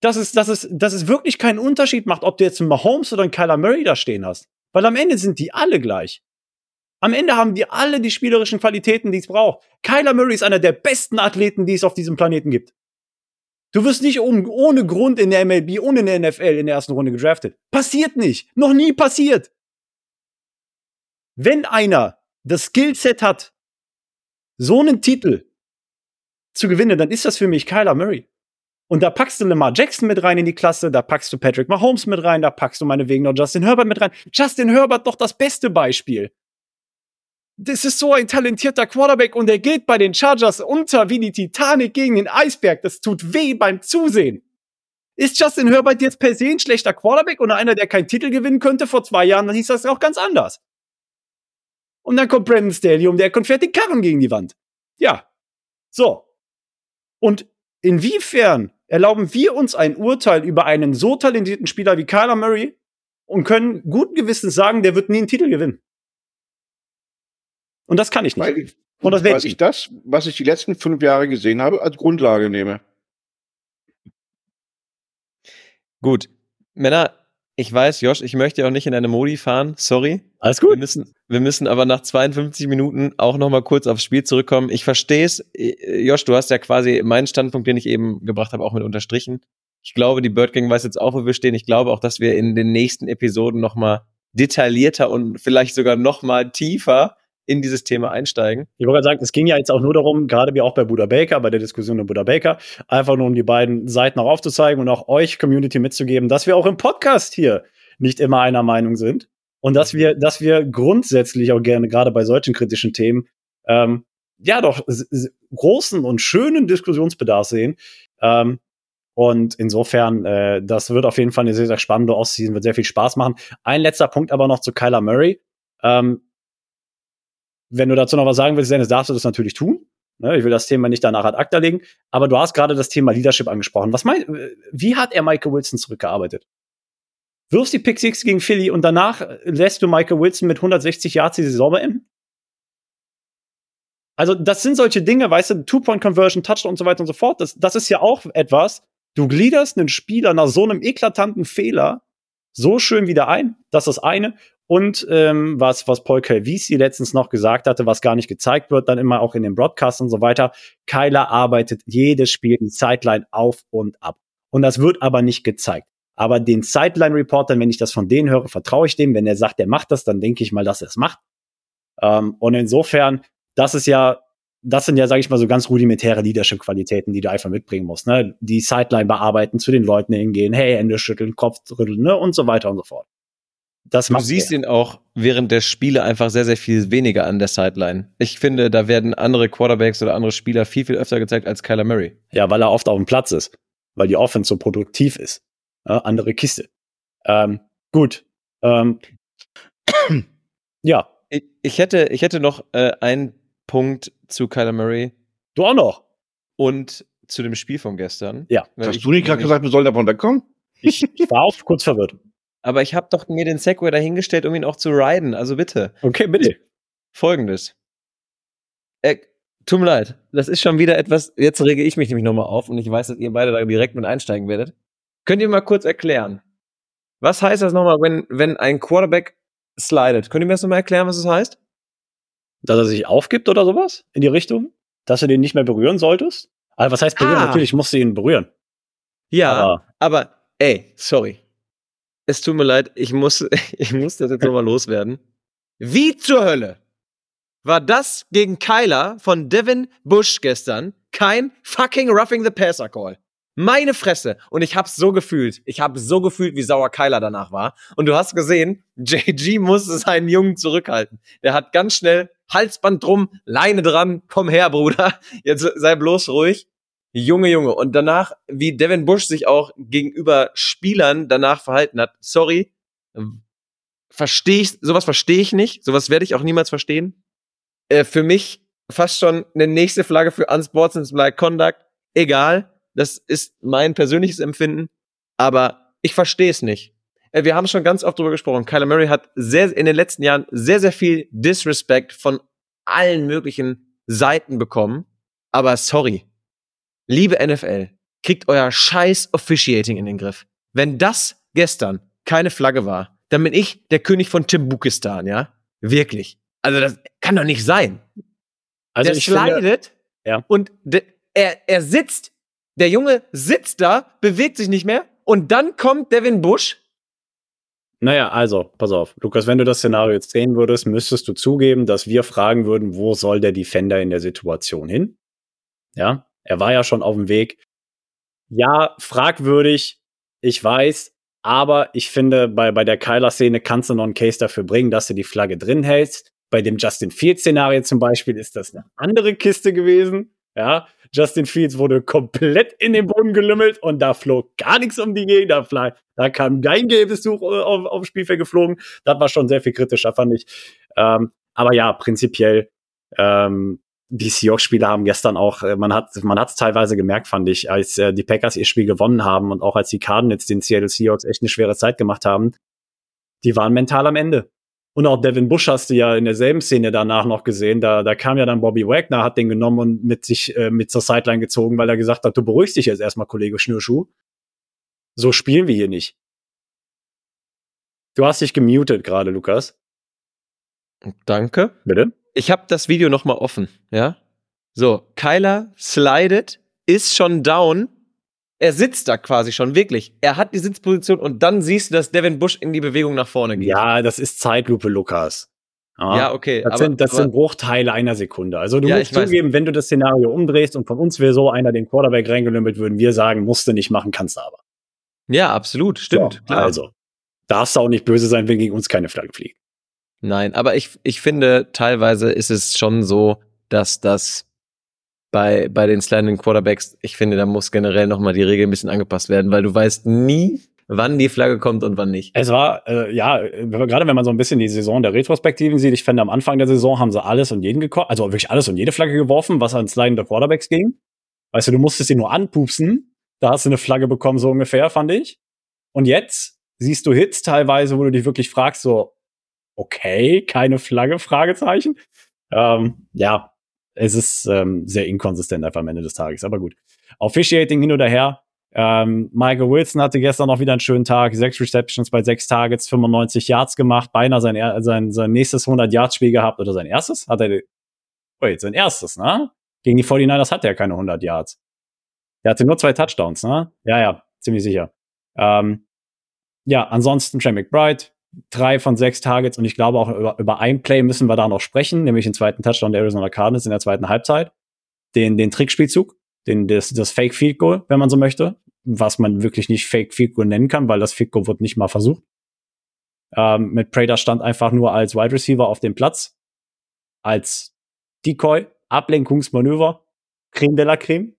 dass es, dass, es, dass es wirklich keinen Unterschied macht, ob du jetzt einen Mahomes oder einen Kyler Murray da stehen hast. Weil am Ende sind die alle gleich. Am Ende haben die alle die spielerischen Qualitäten, die es braucht. Kyler Murray ist einer der besten Athleten, die es auf diesem Planeten gibt. Du wirst nicht um, ohne Grund in der MLB und in der NFL in der ersten Runde gedraftet. Passiert nicht. Noch nie passiert. Wenn einer das Skillset hat, so einen Titel zu gewinnen, dann ist das für mich Kyler Murray. Und da packst du Lamar Jackson mit rein in die Klasse, da packst du Patrick Mahomes mit rein, da packst du meinetwegen noch Justin Herbert mit rein. Justin Herbert doch das beste Beispiel. Das ist so ein talentierter Quarterback und er geht bei den Chargers unter wie die Titanic gegen den Eisberg. Das tut weh beim Zusehen. Ist Justin Herbert jetzt per se ein schlechter Quarterback oder einer, der keinen Titel gewinnen könnte? Vor zwei Jahren, dann hieß das auch ganz anders. Und dann kommt Brandon Staley um, der kommt fährt den Karren gegen die Wand. Ja. So. Und inwiefern erlauben wir uns ein Urteil über einen so talentierten Spieler wie Kyler Murray und können guten Gewissens sagen, der wird nie einen Titel gewinnen? Und das kann ich nicht. Weil ich, Und das weil ich das, was ich die letzten fünf Jahre gesehen habe, als Grundlage nehme. Gut. Männer, ich weiß, Josh, ich möchte auch nicht in deine Modi fahren. Sorry. Alles Wir gut. müssen, wir müssen aber nach 52 Minuten auch noch mal kurz aufs Spiel zurückkommen. Ich verstehe es. Äh, Josh, du hast ja quasi meinen Standpunkt, den ich eben gebracht habe, auch mit unterstrichen. Ich glaube, die Bird Gang weiß jetzt auch, wo wir stehen. Ich glaube auch, dass wir in den nächsten Episoden noch mal detaillierter und vielleicht sogar noch mal tiefer in dieses Thema einsteigen. Ich wollte gerade sagen, es ging ja jetzt auch nur darum, gerade wie auch bei Buda Baker, bei der Diskussion um Buda Baker, einfach nur um die beiden Seiten auch aufzuzeigen und auch euch Community mitzugeben, dass wir auch im Podcast hier nicht immer einer Meinung sind und dass wir, dass wir grundsätzlich auch gerne gerade bei solchen kritischen Themen ähm, ja doch großen und schönen Diskussionsbedarf sehen. Ähm, und insofern, äh, das wird auf jeden Fall eine sehr, sehr spannende Offseason, wird sehr viel Spaß machen. Ein letzter Punkt aber noch zu Kyler Murray. Ähm, wenn du dazu noch was sagen willst, Dennis, darfst du das natürlich tun. Ne, ich will das Thema nicht danach ad acta legen. Aber du hast gerade das Thema Leadership angesprochen. Was mein, wie hat er Michael Wilson zurückgearbeitet? Wirfst die Pick Six gegen Philly und danach lässt du Michael Wilson mit 160 Yards die Saison beenden? Also, das sind solche Dinge, weißt du, Two-Point-Conversion, Touchdown und so weiter und so fort. Das, das ist ja auch etwas. Du gliederst einen Spieler nach so einem eklatanten Fehler so schön wieder ein. Das ist das eine. Und ähm, was, was Paul Calvisi letztens noch gesagt hatte, was gar nicht gezeigt wird, dann immer auch in den Broadcasts und so weiter. Kyler arbeitet jedes Spiel die Sideline auf und ab. Und das wird aber nicht gezeigt. Aber den Sideline-Reportern, wenn ich das von denen höre, vertraue ich dem. Wenn er sagt, er macht das, dann denke ich mal, dass er es macht. Ähm, und insofern, das ist ja, das sind ja, sage ich mal, so ganz rudimentäre Leadership-Qualitäten, die du einfach mitbringen musst. Ne? Die Sideline bearbeiten, zu den Leuten hingehen, hey, Hände schütteln, Kopf rütteln, ne? und so weiter und so fort. Das Du siehst er. ihn auch während der Spiele einfach sehr, sehr viel weniger an der Sideline. Ich finde, da werden andere Quarterbacks oder andere Spieler viel, viel öfter gezeigt als Kyler Murray. Ja, weil er oft auf dem Platz ist. Weil die Offense so produktiv ist. Ja, andere Kiste. Ähm, gut. Ähm, ja, Ich, ich, hätte, ich hätte noch äh, einen Punkt zu Kyler Murray du auch noch. und zu dem Spiel von gestern. Ja. Hast ich- du nicht gerade gesagt, wir sollen davon wegkommen? Ich, ich war auch kurz verwirrt. Aber ich habe doch mir den Segway dahingestellt, um ihn auch zu riden. Also bitte. Okay, bitte. Folgendes. Äh, tut mir leid. Das ist schon wieder etwas. Jetzt rege ich mich nämlich nochmal auf und ich weiß, dass ihr beide da direkt mit einsteigen werdet. Könnt ihr mal kurz erklären? Was heißt das nochmal, wenn, wenn ein Quarterback slidet? Könnt ihr mir das nochmal erklären, was das heißt? Dass er sich aufgibt oder sowas in die Richtung? Dass du den nicht mehr berühren solltest? Also, was heißt berühren? Ah. Natürlich musst du ihn berühren. Ja, Aber aber ey, sorry. Es tut mir leid, ich muss, ich muss das jetzt nochmal loswerden. Wie zur Hölle war das gegen Kyler von Devin Bush gestern kein fucking Roughing the Passer Call? Meine Fresse. Und ich hab's so gefühlt. Ich hab so gefühlt, wie sauer Kyler danach war. Und du hast gesehen, JG musste seinen Jungen zurückhalten. Der hat ganz schnell Halsband drum, Leine dran. Komm her, Bruder. Jetzt sei bloß ruhig. Junge, Junge. Und danach, wie Devin Bush sich auch gegenüber Spielern danach verhalten hat. Sorry. Verstehe ich, sowas verstehe ich nicht. Sowas werde ich auch niemals verstehen. Äh, für mich fast schon eine nächste Flagge für Unsportsmanlike Conduct. Egal. Das ist mein persönliches Empfinden. Aber ich verstehe es nicht. Äh, wir haben schon ganz oft drüber gesprochen. Kyler Murray hat sehr, in den letzten Jahren sehr, sehr viel Disrespect von allen möglichen Seiten bekommen. Aber sorry. Liebe NFL, kriegt euer scheiß Officiating in den Griff. Wenn das gestern keine Flagge war, dann bin ich der König von Timbukistan, ja? Wirklich. Also das kann doch nicht sein. also der ich slidet Ja. und de, er, er sitzt, der Junge sitzt da, bewegt sich nicht mehr und dann kommt Devin Bush. naja, also, pass auf. Lukas, wenn du das Szenario jetzt sehen würdest, müsstest du zugeben, dass wir fragen würden, wo soll der Defender in der Situation hin? Ja, er war ja schon auf dem Weg. Ja, fragwürdig, ich weiß, aber ich finde, bei, bei der Kyler-Szene kannst du noch einen Case dafür bringen, dass du die Flagge drin hältst. Bei dem Justin Fields-Szenario zum Beispiel ist das eine andere Kiste gewesen. Ja, Justin Fields wurde komplett in den Boden gelümmelt und da flog gar nichts um die Gegend. Da, da kam kein gelbes Tuch äh, auf, aufs Spielfeld geflogen. Das war schon sehr viel kritischer, fand ich. Ähm, aber ja, prinzipiell, ähm, die Seahawks-Spieler haben gestern auch, äh, man hat man hat es teilweise gemerkt, fand ich, als äh, die Packers ihr Spiel gewonnen haben und auch als die Cardinals den Seattle Seahawks echt eine schwere Zeit gemacht haben, die waren mental am Ende. Und auch Devin Bush hast du ja in derselben Szene danach noch gesehen. Da, da kam ja dann Bobby Wagner, hat den genommen und mit sich äh, mit zur Sideline gezogen, weil er gesagt hat, du beruhigst dich jetzt erstmal, Kollege Schnürschuh. So spielen wir hier nicht. Du hast dich gemutet gerade, Lukas. Danke. Bitte? Ich habe das Video noch mal offen, ja? So, Kyler slidet, ist schon down. Er sitzt da quasi schon, wirklich. Er hat die Sitzposition und dann siehst du, dass Devin Bush in die Bewegung nach vorne geht. Ja, das ist Zeitlupe, Lukas. ja okay. Das, aber, sind, das aber, sind Bruchteile einer Sekunde. Also du Ja, musst zugeben, wenn du das Szenario umdrehst und von uns wäre so einer den Quarterback reingelümmelt, würden wir sagen, musste nicht machen, kannst du aber. ja, absolut, stimmt. Klar. Also, darfst du auch nicht böse sein, wenn gegen uns keine Flagge fliegt. Nein, aber ich, ich finde, teilweise ist es schon so, dass das bei, bei den sliding Quarterbacks, ich finde, da muss generell nochmal die Regel ein bisschen angepasst werden, weil du weißt nie, wann die Flagge kommt und wann nicht. Es war, äh, ja, gerade wenn man so ein bisschen die Saison der Retrospektiven sieht, ich finde, am Anfang der Saison haben sie alles und jeden gekocht, also wirklich alles und jede Flagge geworfen, was an slidende Quarterbacks ging. Weißt du, du musstest sie nur anpupsen, da hast du eine Flagge bekommen, so ungefähr, fand ich. Und jetzt siehst du Hits teilweise, wo du dich wirklich fragst, so, okay, keine Flagge, Fragezeichen. Ähm, ja, es ist ähm, sehr inkonsistent einfach am Ende des Tages, aber gut. Officiating hin oder her. Ähm, Michael Wilson hatte gestern noch wieder einen schönen Tag. Sechs Receptions bei sechs Targets, 95 Yards gemacht, beinahe sein, sein, sein nächstes 100-Yards-Spiel gehabt oder sein erstes? Hat er, wait, sein erstes, ne? Gegen die 49ers hatte er keine 100 Yards. Er hatte nur zwei Touchdowns, ne? Ja, ja, ziemlich sicher. Ähm, ja, ansonsten Trey McBride, drei von sechs Targets und ich glaube auch über, über ein Play müssen wir da noch sprechen, nämlich den zweiten Touchdown der Arizona Cardinals in der zweiten Halbzeit. Den, den Trickspielzug, den, das, das Fake Field Goal, wenn man so möchte, was man wirklich nicht Fake Field Goal nennen kann, weil das Field Goal wird nicht mal versucht. Ähm, mit Prater stand einfach nur als Wide Receiver auf dem Platz, als Decoy, Ablenkungsmanöver, Creme de la Creme.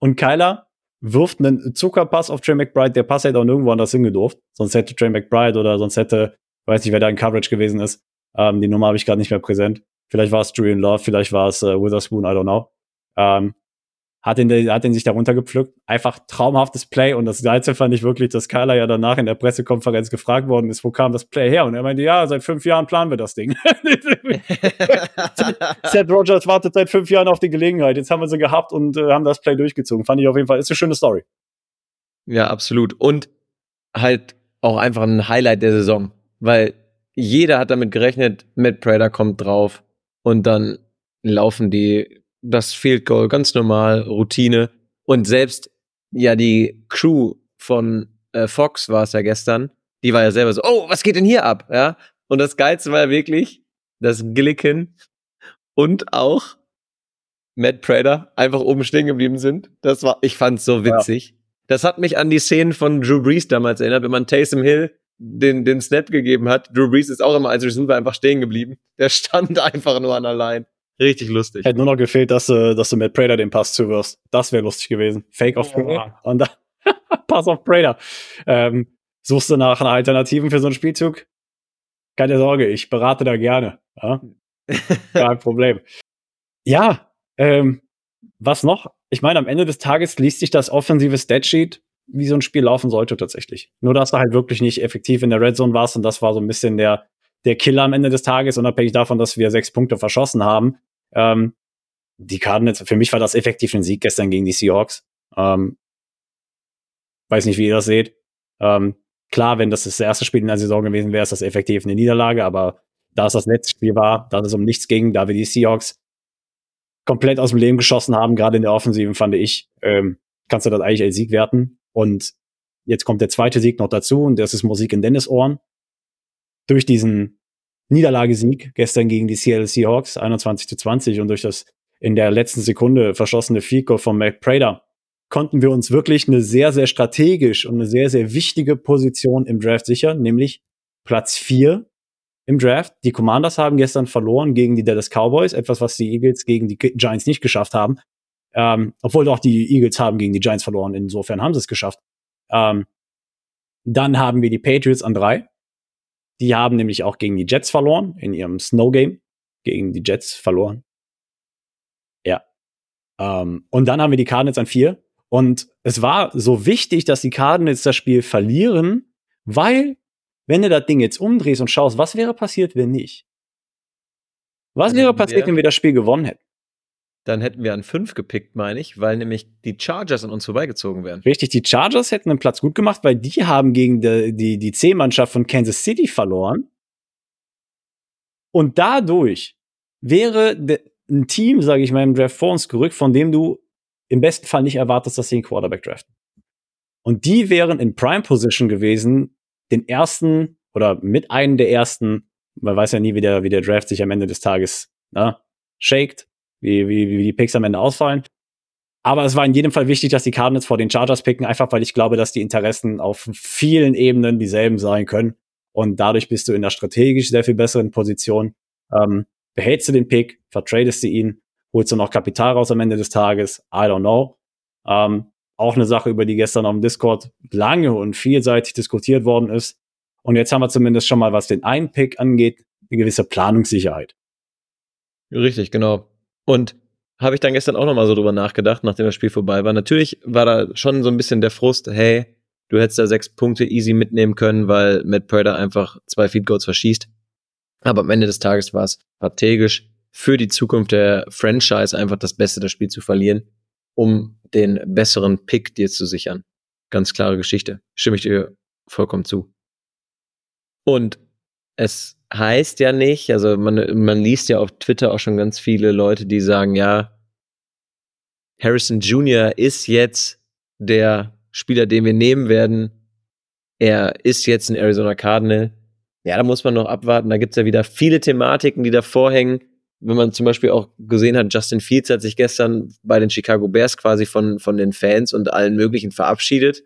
Und Kyler wirft einen Zuckerpass auf Trey McBride, der Pass hätte auch nirgendwo anders hingedurft. Sonst hätte Trey McBride oder sonst hätte, weiß nicht, wer da in Coverage gewesen ist. Ähm, die Nummer habe ich gerade nicht mehr präsent. Vielleicht war es Julian Love, vielleicht war es äh, Witherspoon, I don't know. Ähm, hat ihn, hat ihn sich darunter gepflückt. Einfach traumhaftes Play. Und das Geilste fand ich wirklich, dass Kyler ja danach in der Pressekonferenz gefragt worden ist, wo kam das Play her? Und er meinte, ja, seit fünf Jahren planen wir das Ding. Seth Rogers wartet seit fünf Jahren auf die Gelegenheit. Jetzt haben wir sie gehabt und äh, haben das Play durchgezogen. Fand ich auf jeden Fall, ist eine schöne Story. Ja, absolut. Und halt auch einfach ein Highlight der Saison, weil jeder hat damit gerechnet, Matt Prater kommt drauf und dann laufen die das Field Goal ganz normal, Routine und selbst ja die Crew von äh, Fox war es ja gestern, die war ja selber so, oh, was geht denn hier ab, ja? Und das Geilste war ja wirklich, dass Gillikin und auch Matt Prater einfach oben stehen geblieben sind. Das war, ich fand's so witzig. Ja. Das hat mich an die Szenen von Drew Brees damals erinnert, wenn man Taysom Hill den, den Snap gegeben hat. Drew Brees ist auch immer als Receiver einfach stehen geblieben. Der stand einfach nur an der Line. Richtig lustig. Hätte nur noch gefehlt, dass, du, dass du Matt Prater den Pass zuwirfst. Das wäre lustig gewesen. Fake auf Prater. Und dann Pass auf Prater. Ähm, suchst du nach einer Alternativen für so einen Spielzug? Keine Sorge, ich berate da gerne. Ja? Kein Problem. Ja, ähm, was noch? Ich meine, am Ende des Tages liest sich das offensive Statsheet, wie so ein Spiel laufen sollte tatsächlich. Nur, dass du halt wirklich nicht effektiv in der Red Zone warst und das war so ein bisschen der, der Killer am Ende des Tages, unabhängig davon, dass wir sechs Punkte verschossen haben. Ähm, die Cardinals, für mich war das effektiv ein Sieg gestern gegen die Seahawks. Ähm, weiß nicht, wie ihr das seht. Ähm, klar, wenn das das erste Spiel in der Saison gewesen wäre, ist das effektiv eine Niederlage, aber da es das letzte Spiel war, da es um nichts ging, da wir die Seahawks komplett aus dem Leben geschossen haben, gerade in der Offensiven, fand ich, ähm, kannst du das eigentlich als Sieg werten. Und jetzt kommt der zweite Sieg noch dazu und das ist Musik in Dennis Ohren. Durch diesen Niederlagesieg gestern gegen die Seattle Seahawks 21 zu 20 und durch das in der letzten Sekunde verschossene Fico von Mac Prater konnten wir uns wirklich eine sehr, sehr strategisch und eine sehr, sehr wichtige Position im Draft sichern, nämlich Platz 4 im Draft. Die Commanders haben gestern verloren gegen die Dallas Cowboys, etwas, was die Eagles gegen die Giants nicht geschafft haben. Ähm, obwohl auch die Eagles haben gegen die Giants verloren, insofern haben sie es geschafft. Ähm, dann haben wir die Patriots an drei. Die haben nämlich auch gegen die Jets verloren in ihrem Snow Game. Gegen die Jets verloren. Ja. Ähm, und dann haben wir die Cardinals an vier. Und es war so wichtig, dass die Cardinals das Spiel verlieren, weil, wenn du das Ding jetzt umdrehst und schaust, was wäre passiert, wenn nicht? Was wäre passiert, wenn wir das Spiel gewonnen hätten? Dann hätten wir an fünf gepickt, meine ich, weil nämlich die Chargers an uns vorbeigezogen wären. Richtig, die Chargers hätten einen Platz gut gemacht, weil die haben gegen die, die, die C-Mannschaft von Kansas City verloren. Und dadurch wäre ein Team, sage ich mal, im Draft vor uns gerückt, von dem du im besten Fall nicht erwartest, dass sie einen Quarterback draften. Und die wären in Prime Position gewesen, den ersten oder mit einem der ersten, man weiß ja nie, wie der, wie der Draft sich am Ende des Tages ne, shaked, wie, wie, wie die Picks am Ende ausfallen. Aber es war in jedem Fall wichtig, dass die Cardinals vor den Chargers picken, einfach weil ich glaube, dass die Interessen auf vielen Ebenen dieselben sein können. Und dadurch bist du in der strategisch sehr viel besseren Position. Ähm, behältst du den Pick, vertradest du ihn, holst du noch Kapital raus am Ende des Tages? I don't know. Ähm, auch eine Sache, über die gestern auf dem Discord lange und vielseitig diskutiert worden ist. Und jetzt haben wir zumindest schon mal, was den einen Pick angeht, eine gewisse Planungssicherheit. Richtig, genau. Und habe ich dann gestern auch nochmal so drüber nachgedacht, nachdem das Spiel vorbei war. Natürlich war da schon so ein bisschen der Frust, hey, du hättest da sechs Punkte easy mitnehmen können, weil Matt Prater einfach zwei Feed Goals verschießt. Aber am Ende des Tages war es strategisch für die Zukunft der Franchise einfach das Beste das Spiel zu verlieren, um den besseren Pick dir zu sichern. Ganz klare Geschichte. Stimme ich dir vollkommen zu. Und es heißt ja nicht, also man, man liest ja auf Twitter auch schon ganz viele Leute, die sagen, ja, Harrison Jr. ist jetzt der Spieler, den wir nehmen werden. Er ist jetzt ein Arizona Cardinal. Ja, da muss man noch abwarten. Da gibt's ja wieder viele Thematiken, die davor hängen. Wenn man zum Beispiel auch gesehen hat, Justin Fields hat sich gestern bei den Chicago Bears quasi von, von den Fans und allen möglichen verabschiedet.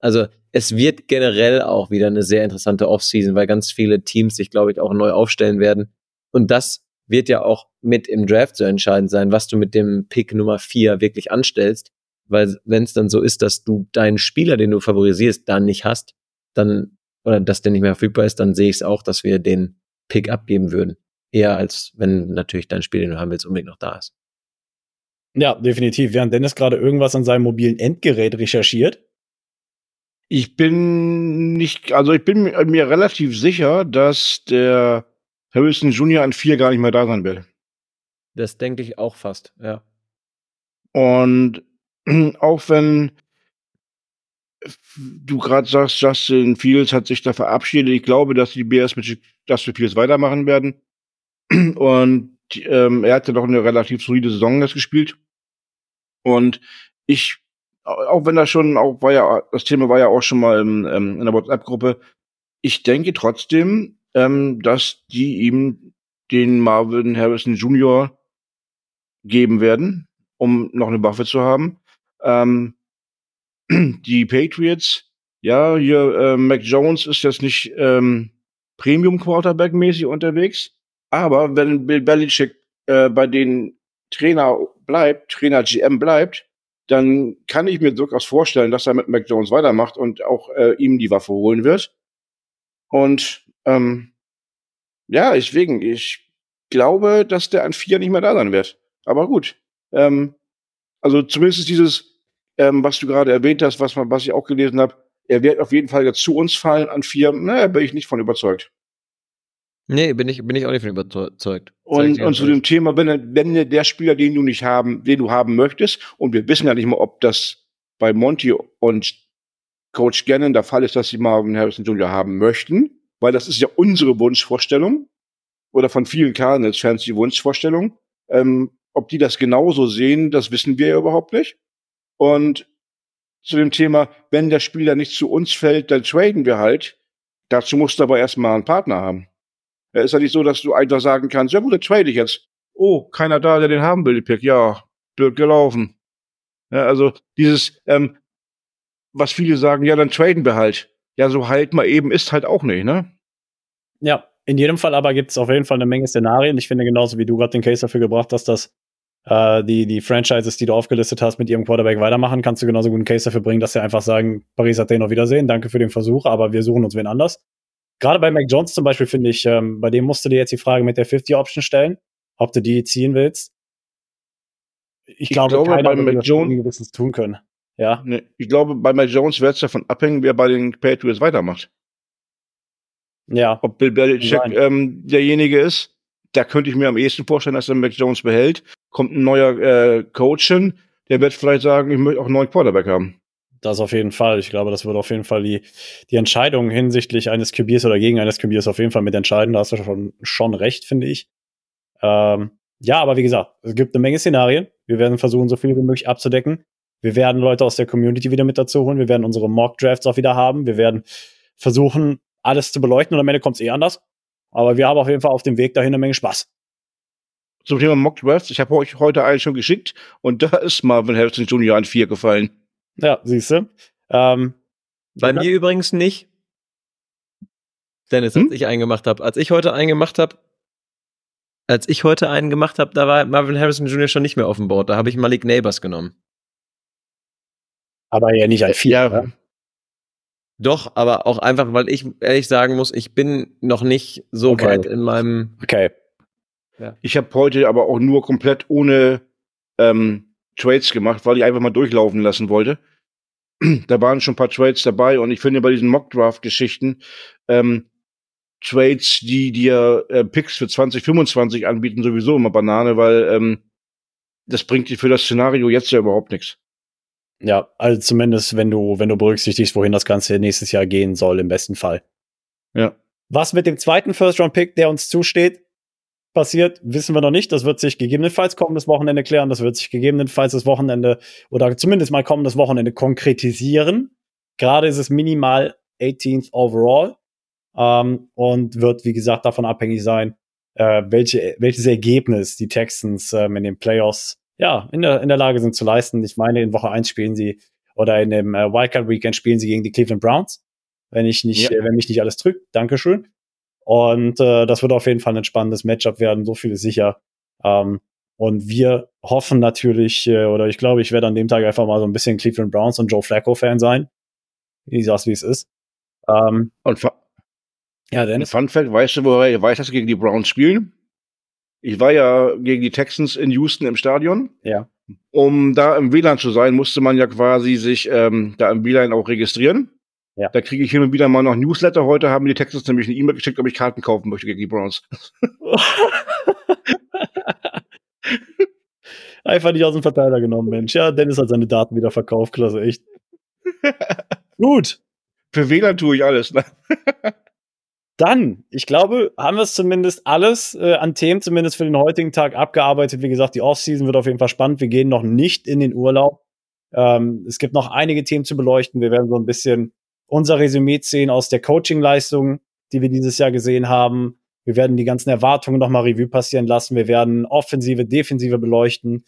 Also es wird generell auch wieder eine sehr interessante Offseason, weil ganz viele Teams sich, glaube ich, auch neu aufstellen werden. Und das wird ja auch mit im Draft so entscheidend sein, was du mit dem Pick Nummer vier wirklich anstellst. Weil wenn es dann so ist, dass du deinen Spieler, den du favorisierst, dann nicht hast, dann, oder dass der nicht mehr verfügbar ist, dann sehe ich es auch, dass wir den Pick abgeben würden. Eher als wenn natürlich dein Spiel, den du haben willst, unbedingt noch da ist. Ja, definitiv. Während Dennis gerade irgendwas an seinem mobilen Endgerät recherchiert. Ich bin nicht, also ich bin mir relativ sicher, dass der Harrison Jr. an vier gar nicht mehr da sein will. Das denke ich auch fast, ja. Und auch wenn du gerade sagst, Justin Fields hat sich da verabschiedet, ich glaube, dass die Bears mit Justin Fields weitermachen werden. Und ähm, er hatte doch eine relativ solide Saison jetzt gespielt. Und ich, auch wenn das schon, auch war ja, das Thema war ja auch schon mal im, ähm, in der WhatsApp-Gruppe, ich denke trotzdem, ähm, dass die ihm den Marvin Harrison Jr. geben werden, um noch eine Waffe zu haben. Ähm, die Patriots, ja, hier, äh, Mac Jones ist jetzt nicht ähm, Premium-Quarterback-mäßig unterwegs, aber wenn Bill Belichick äh, bei den Trainer bleibt, Trainer GM bleibt, dann kann ich mir durchaus vorstellen, dass er mit Mac Jones weitermacht und auch äh, ihm die Waffe holen wird. Und ähm, ja, deswegen, ich glaube, dass der an vier nicht mehr da sein wird. Aber gut. Ähm, also zumindest dieses, ähm, was du gerade erwähnt hast, was, man, was ich auch gelesen habe, er wird auf jeden Fall jetzt zu uns fallen an vier. Na, bin ich nicht von überzeugt. Nee, bin ich, bin ich auch nicht von überzeugt. Und, und zu dem Thema, wenn, wenn der Spieler, den du nicht haben, den du haben möchtest, und wir wissen ja nicht mal, ob das bei Monty und Coach Gannon der Fall ist, dass sie Marvin Harrison Jr. haben möchten, weil das ist ja unsere Wunschvorstellung oder von vielen Cardinals-Fans die Wunschvorstellung. Ähm, ob die das genauso sehen, das wissen wir ja überhaupt nicht. Und zu dem Thema, wenn der Spieler nicht zu uns fällt, dann traden wir halt. Dazu musst du aber erstmal einen Partner haben. Ja, ist ja nicht so, dass du einfach sagen kannst, ja gut, dann trade ich jetzt. Oh, keiner da, der den haben will, Pick. Ja, blöd gelaufen. Ja, also dieses, ähm, was viele sagen, ja, dann traden wir halt. Ja, so halt mal eben ist halt auch nicht, ne? Ja, in jedem Fall aber gibt es auf jeden Fall eine Menge Szenarien. Ich finde genauso wie du gerade den Case dafür gebracht hast, dass äh, die, die Franchises, die du aufgelistet hast, mit ihrem Quarterback weitermachen, kannst du genauso gut einen Case dafür bringen, dass sie einfach sagen, Paris hat den auf Wiedersehen, danke für den Versuch, aber wir suchen uns wen anders. Gerade bei Mac Jones zum Beispiel finde ich, ähm, bei dem musst du dir jetzt die Frage mit der 50-Option stellen, ob du die ziehen willst. Ich, ich glaube, glaube keiner bei Mac Jones tun können. Ja. Nee, ich glaube, bei Mac Jones wird es davon abhängen, wer bei den Patriots weitermacht. Ja. Ob Bill Belichick ähm, derjenige ist, da könnte ich mir am ehesten vorstellen, dass er Mac Jones behält. Kommt ein neuer äh, Coach hin, der wird vielleicht sagen, ich möchte auch einen neuen Quarterback haben. Das auf jeden Fall. Ich glaube, das wird auf jeden Fall die, die Entscheidung hinsichtlich eines QBs oder gegen eines QBs auf jeden Fall mit entscheiden. Da hast du schon, schon recht, finde ich. Ähm, ja, aber wie gesagt, es gibt eine Menge Szenarien. Wir werden versuchen, so viel wie möglich abzudecken. Wir werden Leute aus der Community wieder mit dazu holen. Wir werden unsere Mock Drafts auch wieder haben. Wir werden versuchen, alles zu beleuchten und am Ende kommt es eh anders. Aber wir haben auf jeden Fall auf dem Weg dahin eine Menge Spaß. Zum Thema Mock Drafts, ich habe euch heute einen schon geschickt und da ist Marvin Harrison Jr. an vier gefallen. Ja, siehst du. Ähm, Bei mir übrigens nicht. Dennis, als hm? ich einen gemacht habe. Als ich heute einen gemacht habe, als ich heute einen gemacht habe, da war Marvin Harrison Jr. schon nicht mehr auf dem Board. Da habe ich Malik Neighbors genommen. Aber ja nicht als vier. Ja. Doch, aber auch einfach, weil ich ehrlich sagen muss, ich bin noch nicht so okay. weit in meinem. Okay. Ja. Ich habe heute aber auch nur komplett ohne ähm, Trades gemacht, weil ich einfach mal durchlaufen lassen wollte. da waren schon ein paar Trades dabei und ich finde bei diesen Mock-Draft-Geschichten ähm, Trades, die dir äh, Picks für 2025 anbieten, sowieso immer Banane, weil ähm, das bringt dir für das Szenario jetzt ja überhaupt nichts. Ja, also zumindest, wenn du, wenn du berücksichtigst, wohin das Ganze nächstes Jahr gehen soll, im besten Fall. Ja. Was mit dem zweiten First-Round-Pick, der uns zusteht, passiert, wissen wir noch nicht. Das wird sich gegebenenfalls kommendes Wochenende klären. Das wird sich gegebenenfalls das Wochenende oder zumindest mal kommendes Wochenende konkretisieren. Gerade ist es minimal 18th overall ähm, und wird, wie gesagt, davon abhängig sein, äh, welche, welches Ergebnis die Texans ähm, in den Playoffs ja, in der, in der Lage sind zu leisten. Ich meine, in Woche 1 spielen sie oder in dem äh, Wildcard Weekend spielen sie gegen die Cleveland Browns. Wenn ich nicht, ja. äh, wenn mich nicht alles drückt. Dankeschön. Und äh, das wird auf jeden Fall ein spannendes Matchup werden. So viel ist sicher. Ähm, Und wir hoffen natürlich, äh, oder ich glaube, ich werde an dem Tag einfach mal so ein bisschen Cleveland Browns und Joe Flacco-Fan sein. Ich sag's, wie es ist. Ähm, Und Fa ja, Dennis. Fun Fact, weißt du, woher weißt, dass sie gegen die Browns spielen? Ich war ja gegen die Texans in Houston im Stadion. Ja. Um da im WLAN zu sein, musste man ja quasi sich ähm, da im WLAN auch registrieren. Ja. Da kriege ich hin und wieder mal noch Newsletter. Heute haben mir die Texans nämlich eine E-Mail geschickt, ob ich Karten kaufen möchte gegen die Browns. Einfach nicht aus dem Verteiler genommen, Mensch. Ja, Dennis hat seine Daten wieder verkauft, klasse, echt. Gut, Für WLAN tue ich alles. Ne? dann, ich glaube, haben wir es zumindest alles äh, an Themen, zumindest für den heutigen Tag abgearbeitet. Wie gesagt, die Offseason wird auf jeden Fall spannend. Wir gehen noch nicht in den Urlaub. Ähm, es gibt noch einige Themen zu beleuchten. Wir werden so ein bisschen unser Resümee ziehen aus der Coaching-Leistung, die wir dieses Jahr gesehen haben. Wir werden die ganzen Erwartungen nochmal Revue passieren lassen. Wir werden Offensive, Defensive beleuchten.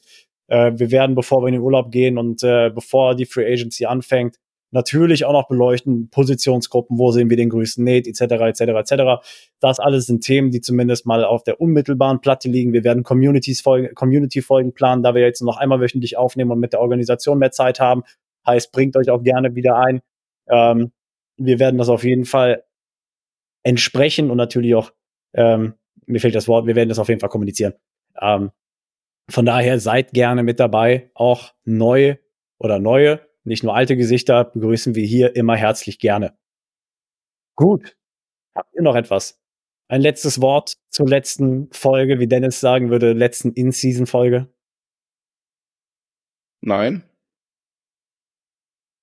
Äh, wir werden, bevor wir in den Urlaub gehen und äh, bevor die Free Agency anfängt, natürlich auch noch beleuchten, Positionsgruppen, wo sehen wir den größten Need, etc., etc., etc. Das alles sind Themen, die zumindest mal auf der unmittelbaren Platte liegen. Wir werden Communities Folgen, Community-Folgen planen, da wir jetzt noch einmal wöchentlich aufnehmen und mit der Organisation mehr Zeit haben. Heißt, bringt euch auch gerne wieder ein. Ähm, wir werden das auf jeden Fall entsprechen und natürlich auch, ähm, mir fehlt das Wort, wir werden das auf jeden Fall kommunizieren. Ähm, von daher seid gerne mit dabei. Auch neue oder neue, nicht nur alte Gesichter begrüßen wir hier immer herzlich gerne. Gut. Habt ihr noch etwas? Ein letztes Wort zur letzten Folge, wie Dennis sagen würde, letzten In-Season-Folge? Nein.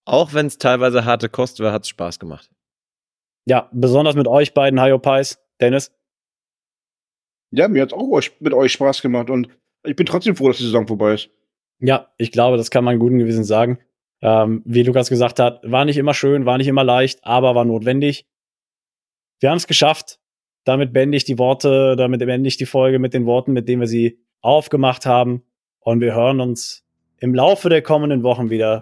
Auch wenn es teilweise harte Kost war, hat es Spaß gemacht. Ja, besonders mit euch beiden Hyopies. Dennis? Ja, mir hat auch mit euch Spaß gemacht und ich bin trotzdem froh, dass die Saison vorbei ist. Ja, ich glaube, das kann man guten Gewissens sagen. Ähm, wie Lukas gesagt hat, war nicht immer schön, war nicht immer leicht, aber war notwendig. Wir haben es geschafft. Damit beende ich die Worte, damit beende ich die Folge mit den Worten, mit denen wir sie aufgemacht haben. Und wir hören uns im Laufe der kommenden Wochen wieder,